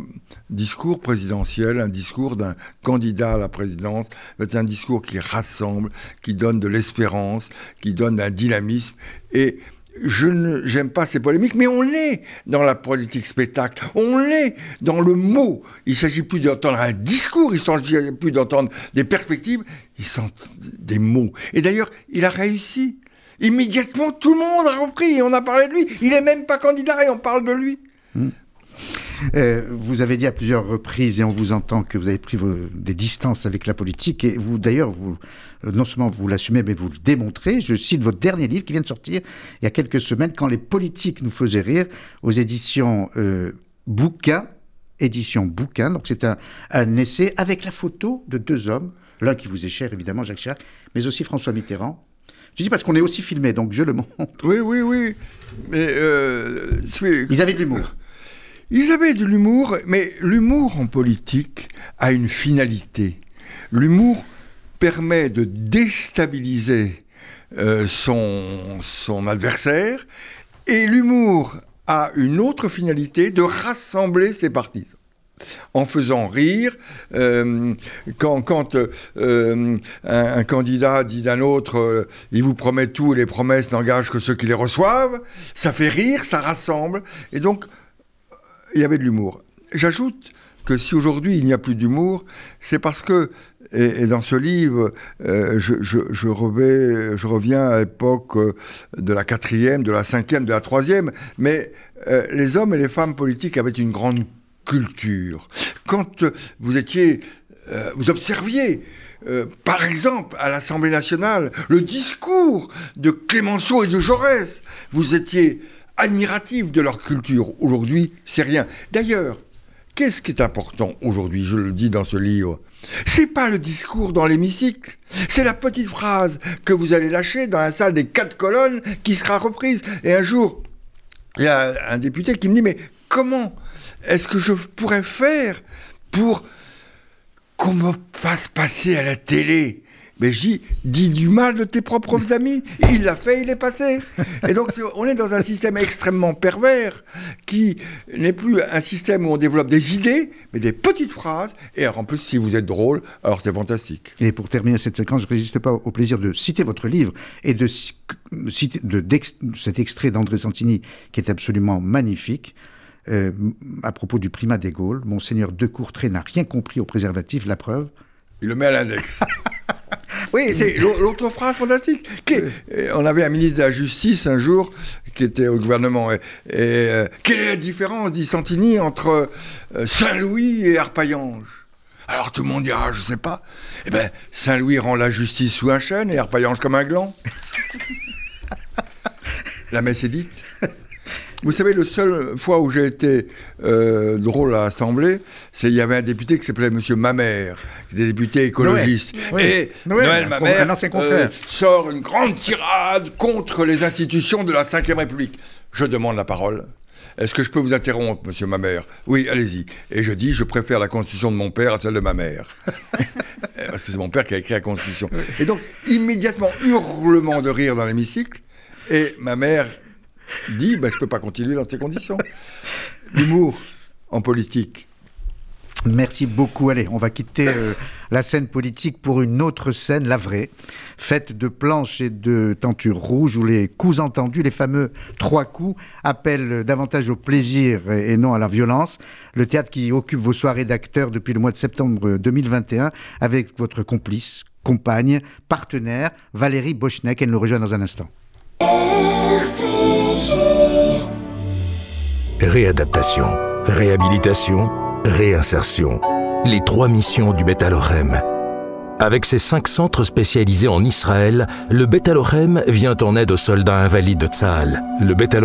discours présidentiel, un discours d'un candidat à la présidence, c'est un discours qui rassemble, qui donne de l'espérance, qui donne un dynamisme. Et je n'aime pas ces polémiques, mais on l'est dans la politique spectacle, on l'est dans le mot. Il ne s'agit plus d'entendre un discours, il ne s'agit plus d'entendre des perspectives, il s'agit des mots. Et d'ailleurs, il a réussi. Immédiatement, tout le monde a repris, on a parlé de lui. Il n'est même pas candidat et on parle de lui. Hmm. Euh, vous avez dit à plusieurs reprises, et on vous entend, que vous avez pris des distances avec la politique. Et vous, d'ailleurs, vous, non seulement vous l'assumez, mais vous le démontrez. Je cite votre dernier livre qui vient de sortir il y a quelques semaines, Quand les politiques nous faisaient rire, aux éditions euh, Bouquin. Édition Bouquin. Donc c'est un, un essai avec la photo de deux hommes. L'un qui vous est cher, évidemment, Jacques Chirac, mais aussi François Mitterrand. Je dis parce qu'on est aussi filmé, donc je le montre. Oui, oui, oui. Mais euh, Ils avaient de l'humour. Ils avaient de l'humour, mais l'humour en politique a une finalité. L'humour permet de déstabiliser euh, son, son adversaire, et l'humour a une autre finalité de rassembler ses partisans en faisant rire. Euh, quand, quand euh, un, candidat dit d'un autre, il vous promet tout, les promesses n'engagent que ceux qui les reçoivent, ça fait rire, ça rassemble. Et donc, il y avait de l'humour. J'ajoute que si aujourd'hui il n'y a plus d'humour, c'est parce que, et, dans ce livre, euh, je, reviens à l'époque euh, de la quatrième, de la cinquième, de la troisième, mais euh, les hommes et les femmes politiques avaient une grande culture. Quand vous vous observiez par exemple, à l'Assemblée nationale, le discours de Clémenceau et de Jaurès. Vous étiez admiratif de leur culture. Aujourd'hui, c'est rien. D'ailleurs, qu'est-ce qui est important aujourd'hui Je le dis dans ce livre? C'est pas le discours dans l'hémicycle, c'est la petite phrase que vous allez lâcher dans la salle des quatre colonnes qui sera reprise. Et un jour, il y a un député qui me dit Mais comment est-ce que je pourrais faire pour qu'on me fasse passer à la télé? Mais j'y dis du mal de tes propres amis. Il l'a fait, il est passé. Et donc, on est dans un système extrêmement pervers qui n'est plus un système où on développe des idées, mais des petites phrases. Et en plus, si vous êtes drôle, alors c'est fantastique. Et pour terminer cette séquence, je ne résiste pas au plaisir de citer votre livre et de citer de, cet extrait d'André Santini qui est absolument magnifique. Euh, à propos du primat des Gaules, Monseigneur de Courtrai n'a rien compris au préservatif, la preuve. Il le met à l'index. Oui, c'est l'autre phrase fantastique. On avait un ministre de la Justice un jour qui était au gouvernement. Et, euh, quelle est la différence, dit Santini, entre euh, Saint-Louis et Arpaillange alors tout le monde dira, je sais pas. Eh bien, Saint-Louis rend la justice sous un chêne et Arpaillange comme un gland. la messe est dite. Vous savez, le seul fois où j'ai été euh, drôle à l'Assemblée, c'est il y avait un député qui s'appelait Monsieur Mamère, qui était député écologiste. Et Noël, Mamère euh, sort une grande tirade contre les institutions de la Ve République. Je demande la parole. Est-ce que je peux vous interrompre, monsieur Mamère? Oui, allez-y. Et je dis, je préfère la constitution de mon père à celle de ma mère. Parce que c'est mon père qui a écrit la constitution. Et donc, immédiatement, hurlement de rire dans l'hémicycle. Et ma mère dit ben, je ne peux pas continuer dans ces conditions. L'humour en politique. Merci beaucoup. Allez, on va quitter euh, la scène politique pour une autre scène, la vraie, faite de planches et de tentures rouges où les coups entendus, les fameux trois coups, appellent davantage au plaisir et non à la violence. Le théâtre qui occupe vos soirées d'acteurs depuis le mois de septembre 2021 avec votre complice, compagne, partenaire, Valérie Bochnek. Elle nous rejoint dans un instant. Réadaptation, réhabilitation, réinsertion. Les trois missions du Beth Avec ses cinq centres spécialisés en Israël, le Beth vient en aide aux soldats invalides de Tzahal. Le Beth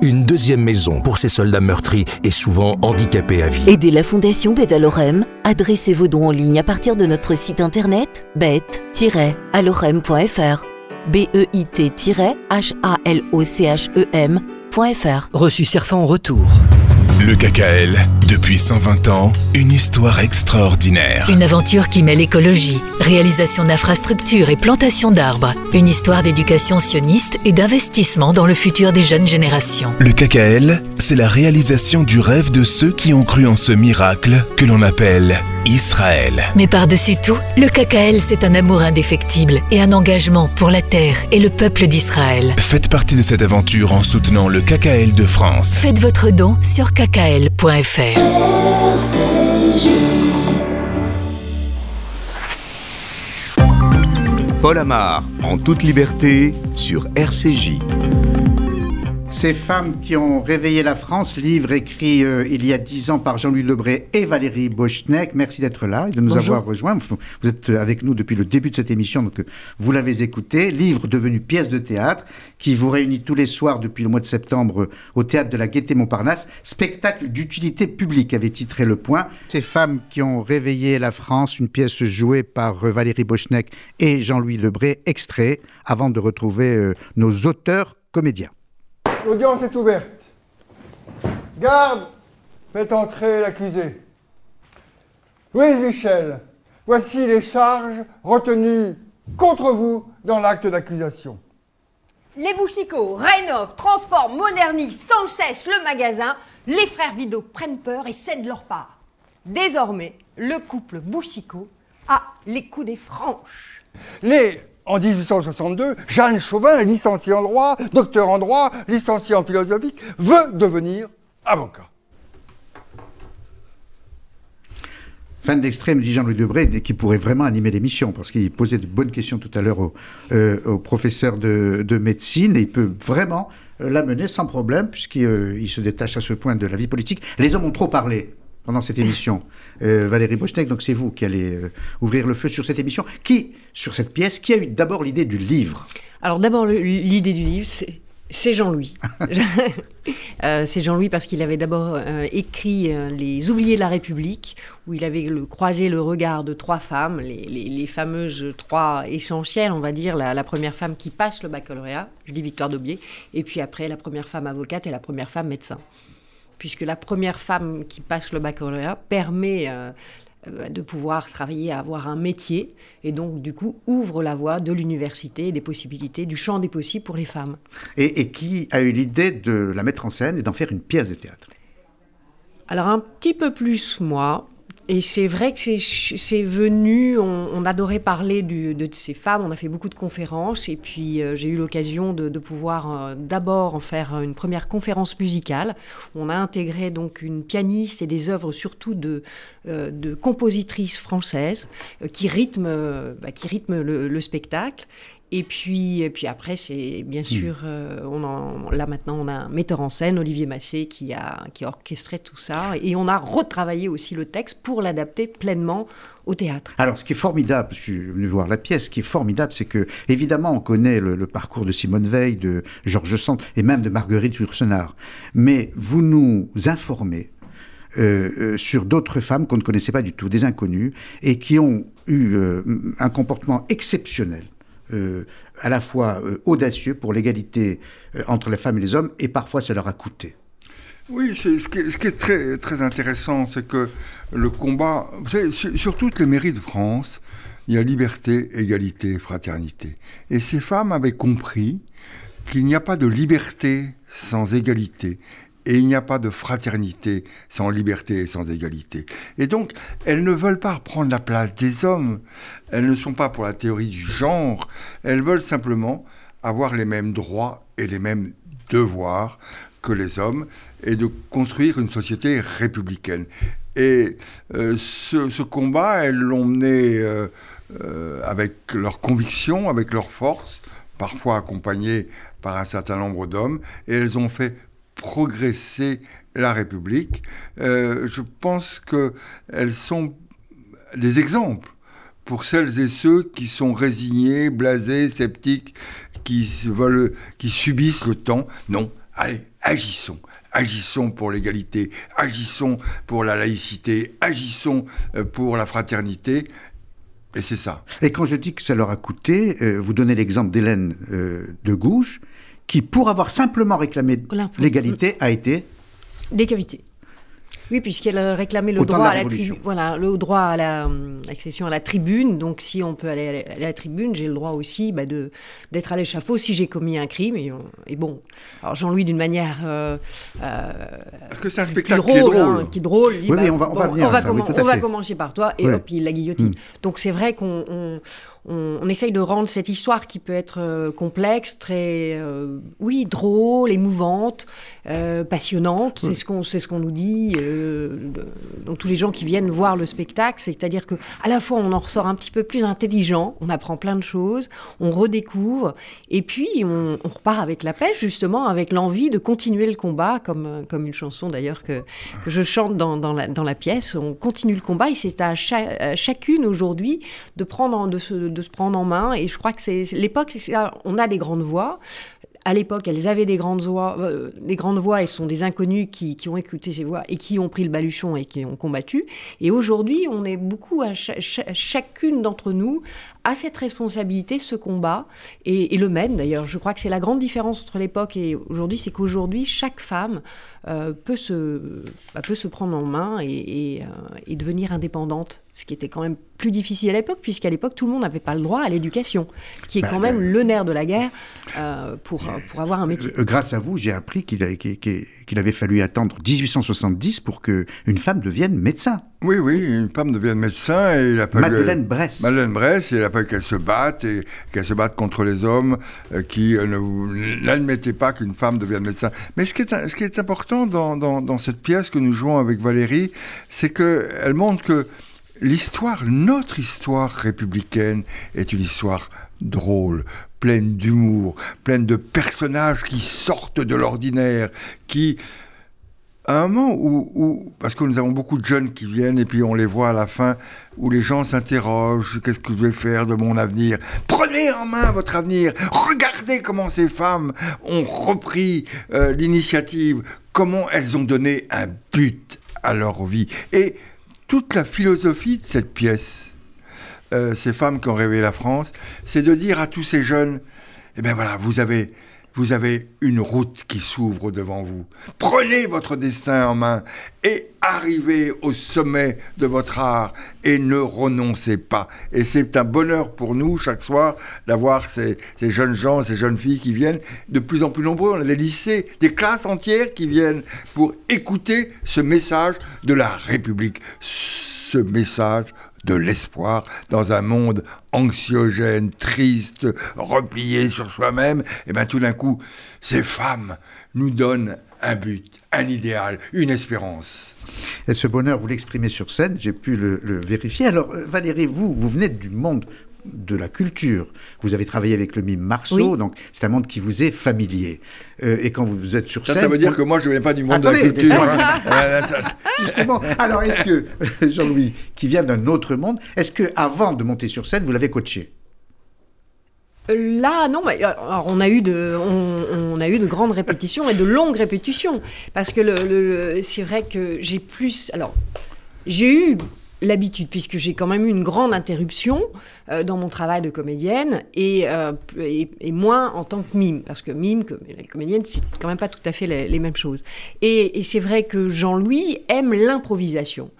une deuxième maison pour ces soldats meurtris et souvent handicapés à vie. Aidez la Fondation Beth Adressez vos dons en ligne à partir de notre site internet beth-alorem.fr bet-halochem.fr. Reçu serfant en retour. Le KKL, depuis 120 ans, une histoire extraordinaire. Une aventure qui mêle écologie, réalisation d'infrastructures et plantation d'arbres. Une histoire d'éducation sioniste et d'investissement dans le futur des jeunes générations. Le KKL, c'est la réalisation du rêve de ceux qui ont cru en ce miracle que l'on appelle Israël. Mais par-dessus tout, le KKL, c'est un amour indéfectible et un engagement pour la terre et le peuple d'Israël. Faites partie de cette aventure en soutenant le KKL de France. Faites votre don sur kkl.fr. Paul Amar, en toute liberté, sur RCJ. Ces femmes qui ont réveillé la France, livre écrit euh, il y a dix ans par Jean-Louis Lebré et Valérie Bochnek. Merci d'être là et de nous avoir rejoints. Vous êtes avec nous depuis le début de cette émission, donc euh, vous l'avez écouté. Livre devenu pièce de théâtre qui vous réunit tous les soirs depuis le mois de septembre euh, au théâtre de la Gaîté Montparnasse. Spectacle d'utilité publique avait titré Le Point. Ces femmes qui ont réveillé la France, une pièce jouée par Valérie Bochnek et Jean-Louis Lebré, extrait avant de retrouver nos auteurs comédiens. L'audience est ouverte. Garde, faites entrer l'accusé. Louise Michel, voici les charges retenues contre vous dans l'acte d'accusation. Les Bouchicots rénovent, transforment, modernisent sans cesse le magasin. Les frères Vidot prennent peur et cèdent leur part. Désormais, le couple Bouchicot a les coups des franches. Les en 1862, Jeanne Chauvin, licenciée en droit, docteur en droit, licenciée en philosophie, veut devenir avocat. Fin de l'extrême, dit Jean-Louis Debré, qui pourrait vraiment animer l'émission, parce qu'il posait de bonnes questions tout à l'heure au, euh, professeur de, médecine, et il peut vraiment euh, l'amener sans problème, puisqu'il euh, se détache à ce point de la vie politique. Les hommes ont trop parlé pendant cette émission. Euh, Valérie Bochnek, donc c'est vous qui allez euh, ouvrir le feu sur cette émission. Qui, sur cette pièce, qui a eu d'abord l'idée du livre? Alors d'abord, l'idée du livre, c'est Jean-Louis. Euh, c'est Jean-Louis parce qu'il avait d'abord écrit Les Oubliés de la République, où il avait croisé le regard de trois femmes, les, fameuses trois essentielles, on va dire, la, la, première femme qui passe le baccalauréat, je dis Victoire Daubier, et puis après la première femme avocate et la première femme médecin puisque la première femme qui passe le baccalauréat permet euh, euh, de pouvoir travailler, avoir un métier, et donc du coup ouvre la voie de l'université, des possibilités, du champ des possibles pour les femmes. et qui a eu l'idée de la mettre en scène et d'en faire une pièce de théâtre? Alors un petit peu plus moi, et c'est vrai que c'est venu, on, adorait parler de, ces femmes, on a fait beaucoup de conférences, et puis euh, j'ai eu l'occasion de, pouvoir euh, d'abord en faire une première conférence musicale. On a intégré donc une pianiste et des œuvres surtout de, euh, de compositrices françaises bah, qui rythment le, spectacle. Et puis, et puis après, c'est bien hmm. sûr, euh, on là maintenant, on a un metteur en scène, Olivier Massé, qui a, qui a orchestré tout ça. Et on a retravaillé aussi le texte pour l'adapter pleinement au théâtre. Alors, ce qui est formidable, je suis venu voir la pièce, ce qui est formidable, c'est que, évidemment, on connaît le, parcours de Simone Veil, de Georges Sand et même de Marguerite Yourcenar. Mais vous nous informez euh, euh, sur d'autres femmes qu'on ne connaissait pas du tout, des inconnues, et qui ont eu un comportement exceptionnel euh, à la fois euh, audacieux pour l'égalité euh, entre les femmes et les hommes, et parfois ça leur a coûté. Oui, ce qui, est, très, très intéressant, c'est que le combat, savez, sur, toutes les mairies de France, il y a liberté, égalité, fraternité. Et ces femmes avaient compris qu'il n'y a pas de liberté sans égalité et il n'y a pas de fraternité sans liberté et sans égalité. Et donc, elles ne veulent pas reprendre la place des hommes. Elles ne sont pas pour la théorie du genre. Elles veulent simplement avoir les mêmes droits et les mêmes devoirs que les hommes et de construire une société républicaine. Et euh, ce, combat, elles l'ont mené euh, euh, avec leur conviction, avec leur force, parfois accompagnées par un certain nombre d'hommes, et elles ont fait progresser la République. Euh, je pense qu'elles sont des exemples pour celles et ceux qui sont résignés, blasés, sceptiques, qui, veulent, qui subissent le temps. Non, allez, agissons. Agissons pour l'égalité, agissons pour la laïcité, agissons euh, pour la fraternité. Et c'est ça. Et quand je dis que ça leur a coûté, euh, vous donnez l'exemple d'Hélène de Gouges, qui, pour avoir simplement réclamé l'égalité, a été décapité. Oui, puisqu'elle réclamait le droit, à la voilà, le droit à l'accession à la tribune. Donc, si on peut aller à la, tribune, j'ai le droit aussi bah, d'être à l'échafaud si j'ai commis un crime. Et, et bon, alors Jean-Louis, d'une manière. Euh, euh Est-ce que c'est un spectacle qui est drôle hein, Qui est drôle. Oui, bah, on va, on va, on va, commencer par toi, et hop, il la guillotine. Hmm. Donc, c'est vrai qu'on on, essaye de rendre cette histoire qui peut être complexe, très, oui, drôle, émouvante, passionnante. C'est ce qu'on ce qu'on nous dit dans tous les gens qui viennent voir le spectacle. C'est-à-dire que à la fois on en ressort un petit peu plus intelligent, on apprend plein de choses, on redécouvre, et puis on, repart avec la pêche justement, avec l'envie de continuer le combat, comme, comme une chanson d'ailleurs que, que je chante dans, dans, la, dans la pièce. On continue le combat et c'est à, chacune aujourd'hui de, prendre, de, se, de se prendre en main. Et je crois que c'est l'époque, on a des grandes voix à l'époque, elles avaient des grandes voix, euh, des grandes voix et sont des inconnus qui, qui, ont écouté ces voix et qui ont pris le baluchon et qui ont combattu. Et aujourd'hui, on est beaucoup, à chacune d'entre nous, a cette responsabilité, ce combat, et, le mène d'ailleurs. Je crois que c'est la grande différence entre l'époque et aujourd'hui, c'est qu'aujourd'hui, chaque femme euh, peut, se, bah, peut se prendre en main et, euh, et, devenir indépendante, ce qui était quand même plus difficile à l'époque, puisqu'à l'époque, tout le monde n'avait pas le droit à l'éducation, qui est bah, quand même le nerf de la guerre euh, pour, pour avoir un métier. Grâce à vous, j'ai appris qu'il qu'il avait fallu attendre 1870 pour qu'une femme devienne médecin. Oui, oui, une femme devienne médecin et il a pas Madeleine Bress. Madeleine Bress, il a pas qu'elle se batte et qu'elle se batte contre les hommes euh, qui euh, n'admettaient pas qu'une femme devienne médecin. Mais ce qui est, ce qui est important dans, dans, dans cette pièce que nous jouons avec Valérie, c'est qu'elle montre que l'histoire, notre histoire républicaine, est une histoire drôle, pleine d'humour, pleine de personnages qui sortent de l'ordinaire, qui à un moment où, parce que nous avons beaucoup de jeunes qui viennent et puis on les voit à la fin, où les gens s'interrogent, qu'est-ce que je vais faire de mon avenir? Prenez en main votre avenir, regardez comment ces femmes ont repris euh, l'initiative, comment elles ont donné un but à leur vie. Et toute la philosophie de cette pièce, euh, ces femmes qui ont rêvé la France, c'est de dire à tous ces jeunes, eh bien voilà, vous avez vous avez une route qui s'ouvre devant vous. Prenez votre destin en main et arrivez au sommet de votre art et ne renoncez pas. Et c'est un bonheur pour nous chaque soir d'avoir ces, jeunes gens, ces jeunes filles qui viennent de plus en plus nombreux. On a des lycées, des classes entières qui viennent pour écouter ce message de la République. Ce message de l'espoir dans un monde anxiogène, triste, replié sur soi-même, et bien tout d'un coup, ces femmes nous donnent un but, un idéal, une espérance. Et ce bonheur, vous l'exprimez sur scène, j'ai pu le, le, vérifier. Alors, euh, Valérie, vous, vous venez du monde de la culture. Vous avez travaillé avec le mime Marceau, donc c'est un monde qui vous est familier. Euh, et quand vous êtes sur scène... Ça, veut dire que moi, je ne viens pas du monde de la culture. Hein. Justement. Alors, est-ce que, Jean-Louis, qui vient d'un autre monde, est-ce que avant de monter sur scène, vous l'avez coaché? Là, non, mais, on, a eu de, on, a eu de grandes répétitions et de longues répétitions. Parce que le c'est vrai que j'ai plus. Alors, j'ai eu l'habitude, puisque j'ai quand même eu une grande interruption euh, dans mon travail de comédienne euh, et, et, moins en tant que mime, parce que mime, comme la comédienne, c'est quand même pas tout à fait les, mêmes choses. Et c'est vrai que Jean-Louis aime l'improvisation.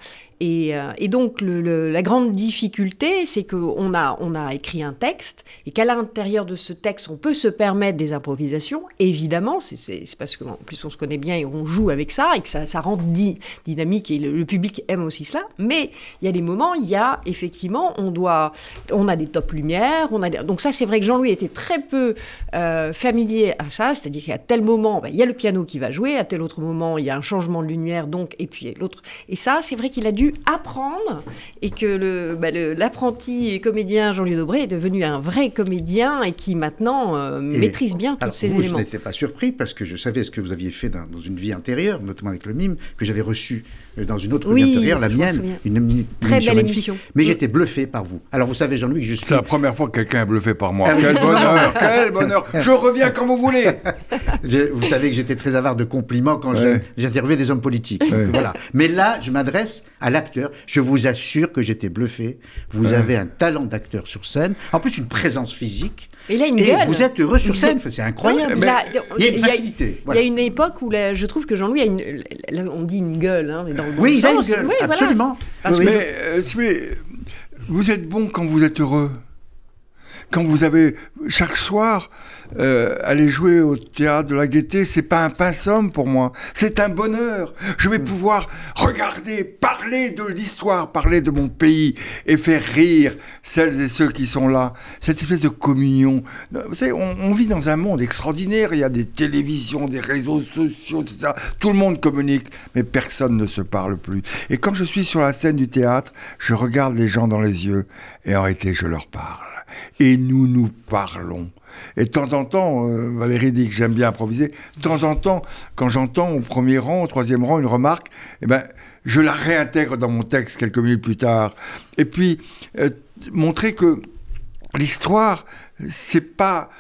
Euh, et, donc, la grande difficulté, c'est qu'on a, écrit un texte et qu'à l'intérieur de ce texte, on peut se permettre des improvisations. Évidemment, c'est parce qu'en plus, on se connaît bien et on joue avec ça et que ça, ça rend dynamique et le, public aime aussi cela. Mais il y a des moments, il y a effectivement, on a des top lumières. Donc ça, c'est vrai que Jean-Louis était très peu euh, familier à ça. C'est-à-dire qu'à tel moment, ben, il y a le piano qui va jouer, à tel autre moment, il y a un changement de lumière, donc, et puis l'autre. Et ça, c'est vrai qu'il a dû apprendre et que bah, l'apprenti comédien Jean-Louis Dobré est devenu un vrai comédien et qui maintenant euh, maîtrise bien tous ces éléments. Je n'étais pas surpris parce que je savais ce que vous aviez fait dans, une vie antérieure, notamment avec le mime, que j'avais reçu dans une autre antérieure, la mienne, une, Très belle émission. Mais j'étais bluffé par vous. Alors vous savez, Jean-Louis, je suis. C'est la première fois que quelqu'un est bluffé par moi. Ah quel bonheur, quel bonheur. Je reviens quand vous voulez. vous savez que j'étais très avare de compliments quand j'interviewais des hommes politiques. Voilà. Mais là, je m'adresse à l'acteur. Je vous assure que j'étais bluffé. Vous avez un talent d'acteur sur scène. En plus, une présence physique. Et là, une et vous êtes heureux sur scène, c'est incroyable. il, y a une facilité. Il y a une époque où je trouve que Jean-Louis a une, on dit une gueule, hein, dans le bon oui, sens. Il a une gueule, absolument. mais, euh, vous êtes bon quand vous êtes heureux. quand vous avez chaque soir euh, aller jouer au théâtre de la Gaîté, c'est pas un pain somme pour moi, c'est un bonheur. Je vais pouvoir regarder, parler de l'histoire, parler de mon pays et faire rire celles et ceux qui sont là. Cette espèce de communion. Vous savez, on, on vit dans un monde extraordinaire. Il y a des télévisions, des réseaux sociaux, etc. Tout le monde communique, mais personne ne se parle plus. Et quand je suis sur la scène du théâtre, je regarde les gens dans les yeux et en réalité, je leur parle. Et nous nous parlons. Et de temps en temps, euh, Valérie dit que j'aime bien improviser, de temps en temps, quand j'entends au premier rang, au troisième rang, une remarque, eh ben, je la réintègre dans mon texte quelques minutes plus tard. Et puis, euh, montrer que l'histoire, c'est pas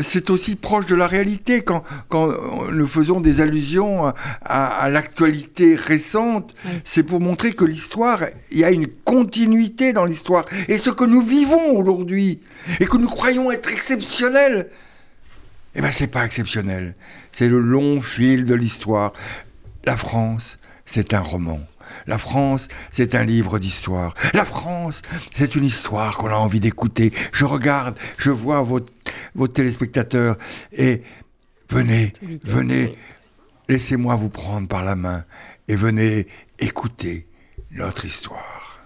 c'est aussi proche de la réalité quand, quand nous faisons des allusions à, à l'actualité récente. C'est pour montrer que l'histoire, il y a une continuité dans l'histoire. Et ce que nous vivons aujourd'hui, et que nous croyons être exceptionnel, eh bien, c'est pas exceptionnel. C'est le long fil de l'histoire. La France, c'est un roman. La France, c'est un livre d'histoire. La France, c'est une histoire qu'on a envie d'écouter. Je regarde, je vois vos, vos téléspectateurs et venez, venez, laissez-moi vous prendre par la main et venez écouter notre histoire.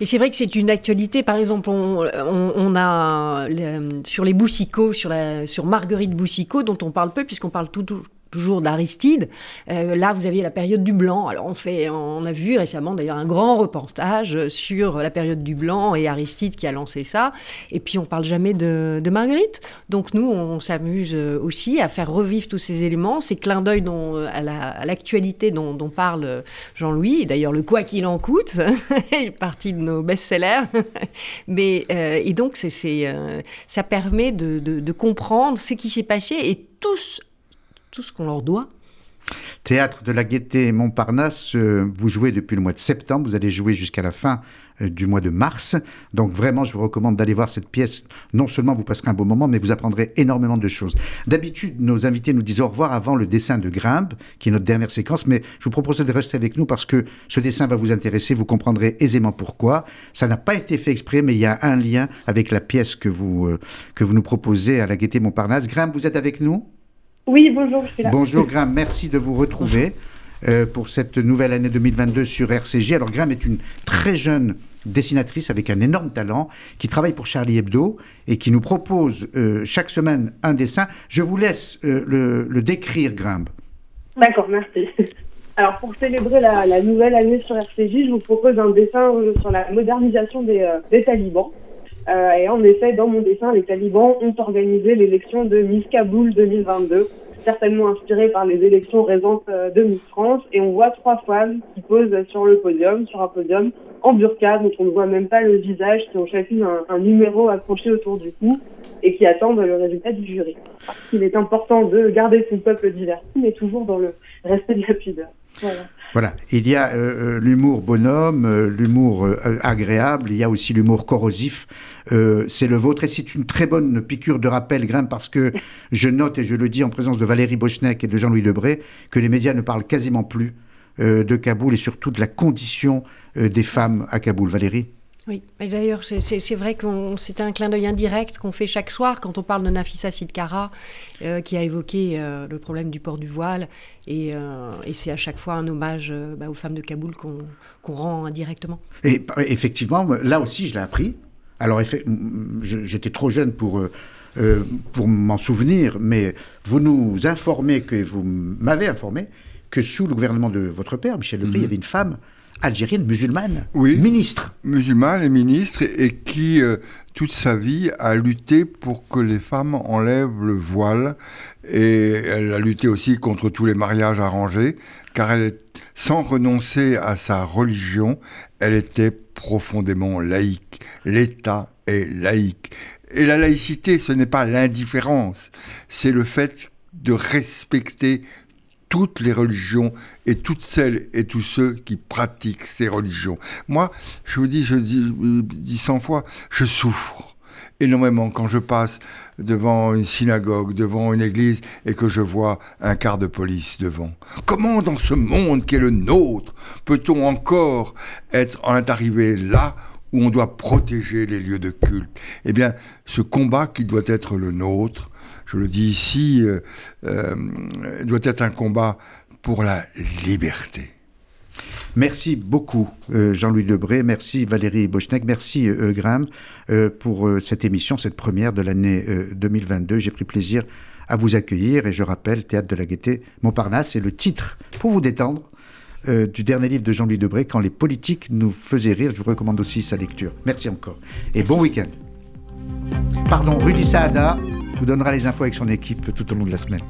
Et c'est vrai que c'est une actualité. Par exemple, on, on- on a le- sur les Boussicots, sur, la, sur Marguerite Boussicot, dont on parle peu, puisqu'on parle tout- tout- toujours d'Aristide. Euh, là, vous aviez la période du Blanc. Alors, on, fait, on a vu récemment d'ailleurs un grand reportage sur la période du Blanc et Aristide qui a lancé ça. Et puis, on parle jamais de, Marguerite. Donc, nous, on s'amuse aussi à faire revivre tous ces éléments, ces clins d'œil dont- à la- l'actualité dont, dont parle Jean-Louis. D'ailleurs, le quoi qu'il en coûte est partie de nos best-sellers. Mais, euh, et donc, euh, ça permet de, de- comprendre ce qui s'est passé et tout, ce- tout ce qu'on leur doit. Théâtre de la Gaîté Montparnasse, euh, vous jouez depuis le mois de septembre, vous allez jouer jusqu'à la fin euh, du mois de mars. Donc vraiment, je vous recommande d'aller voir cette pièce. Non seulement vous passerez un beau moment, mais vous apprendrez énormément de choses. D'habitude, nos invités nous disent au revoir avant le dessin de Grimbe, qui est notre dernière séquence, mais je vous propose de rester avec nous parce que ce dessin va vous intéresser, vous comprendrez aisément pourquoi. Ça n'a pas été fait exprès, mais il y a un lien avec la pièce que vous, euh, que vous nous proposez à la Gaîté Montparnasse. Grimbe, vous êtes avec nous? Oui, bonjour, je suis là. Bonjour Graham, merci de vous retrouver euh, pour cette nouvelle année 2022 sur RCG. Alors Graham est une très jeune dessinatrice avec un énorme talent qui travaille pour Charlie Hebdo et qui nous propose euh, chaque semaine un dessin. Je vous laisse euh, le, le décrire Graham. D'accord, merci. Alors, pour célébrer la, la nouvelle année sur RCJ, je vous propose un dessin sur la modernisation des, des talibans. Euh, et en effet, dans mon dessin, les talibans ont organisé l'élection de Miss Kaboul 2022, certainement inspirée par les élections récentes euh, de Miss France. Et on voit trois femmes qui posent sur le podium, sur un podium en burqa, dont on ne voit même pas le visage, qui ont chacune un, numéro accroché autour du cou et qui attendent le résultat du jury. Qu'il est important de garder son peuple diverti, mais toujours dans le respect de la pudeur. Voilà. Voilà, il y a euh, euh, l'humour bonhomme, euh, l'humour agréable, il y a aussi l'humour corrosif. C'est le vôtre et c'est une très bonne piqûre de rappel, Grim, parce que je note et je le dis en présence de Valérie Bochnek et de Jean-Louis Debré que les médias ne parlent quasiment plus de Kaboul et surtout de la condition des femmes à Kaboul. Valérie? Oui, et d'ailleurs, c'est- c'est c'est vrai que c'est un clin d'œil indirect qu'on fait chaque soir quand on parle de Nafissa Sidkara, euh, qui a évoqué euh, le problème du port du voile. Et, euh, et c'est à chaque fois un hommage euh, bah, aux femmes de Kaboul qu'on qu'on rend indirectement. Et effectivement, là aussi, je l'ai appris. Alors, j'étais trop jeune pour, pour m'en souvenir, mais vous nous informez, que vous m'avez informé, que sous le gouvernement de votre père, Michel Lebris, il y avait une femme algérienne musulmane, Oui. ministre. Musulmane et ministre, et, et qui, euh, toute sa vie, a lutté pour que les femmes enlèvent le voile. Et elle a lutté aussi contre tous les mariages arrangés, car elle, sans renoncer à sa religion, elle était profondément laïque. L'État est laïque. Et la laïcité, ce n'est pas l'indifférence, c'est le fait de respecter toutes les religions et toutes celles et tous ceux qui pratiquent ces religions. Moi, je vous dis, je dis, dis cent fois, je souffre énormément quand je passe devant une synagogue, devant une église et que je vois un quart de police devant. Comment dans ce monde qui est le nôtre peut-on encore être en arrivé là où on doit protéger les lieux de culte? Eh bien, ce combat qui doit être le nôtre, je le dis ici, euh, euh, doit être un combat pour la liberté. Merci beaucoup euh, Jean-Louis Debré, merci Valérie Bochnek, merci euh, Graham pour cette émission, cette première de l'année 2022. J'ai pris plaisir à vous accueillir et je rappelle Théâtre de la Gaîté Montparnasse et le titre pour vous détendre du dernier livre de Jean-Louis Debré, Quand les politiques nous faisaient rire. Je vous recommande aussi sa lecture. Merci encore et bon week-end. Pardon, Rudy Saada vous donnera les infos avec son équipe tout au long de la semaine.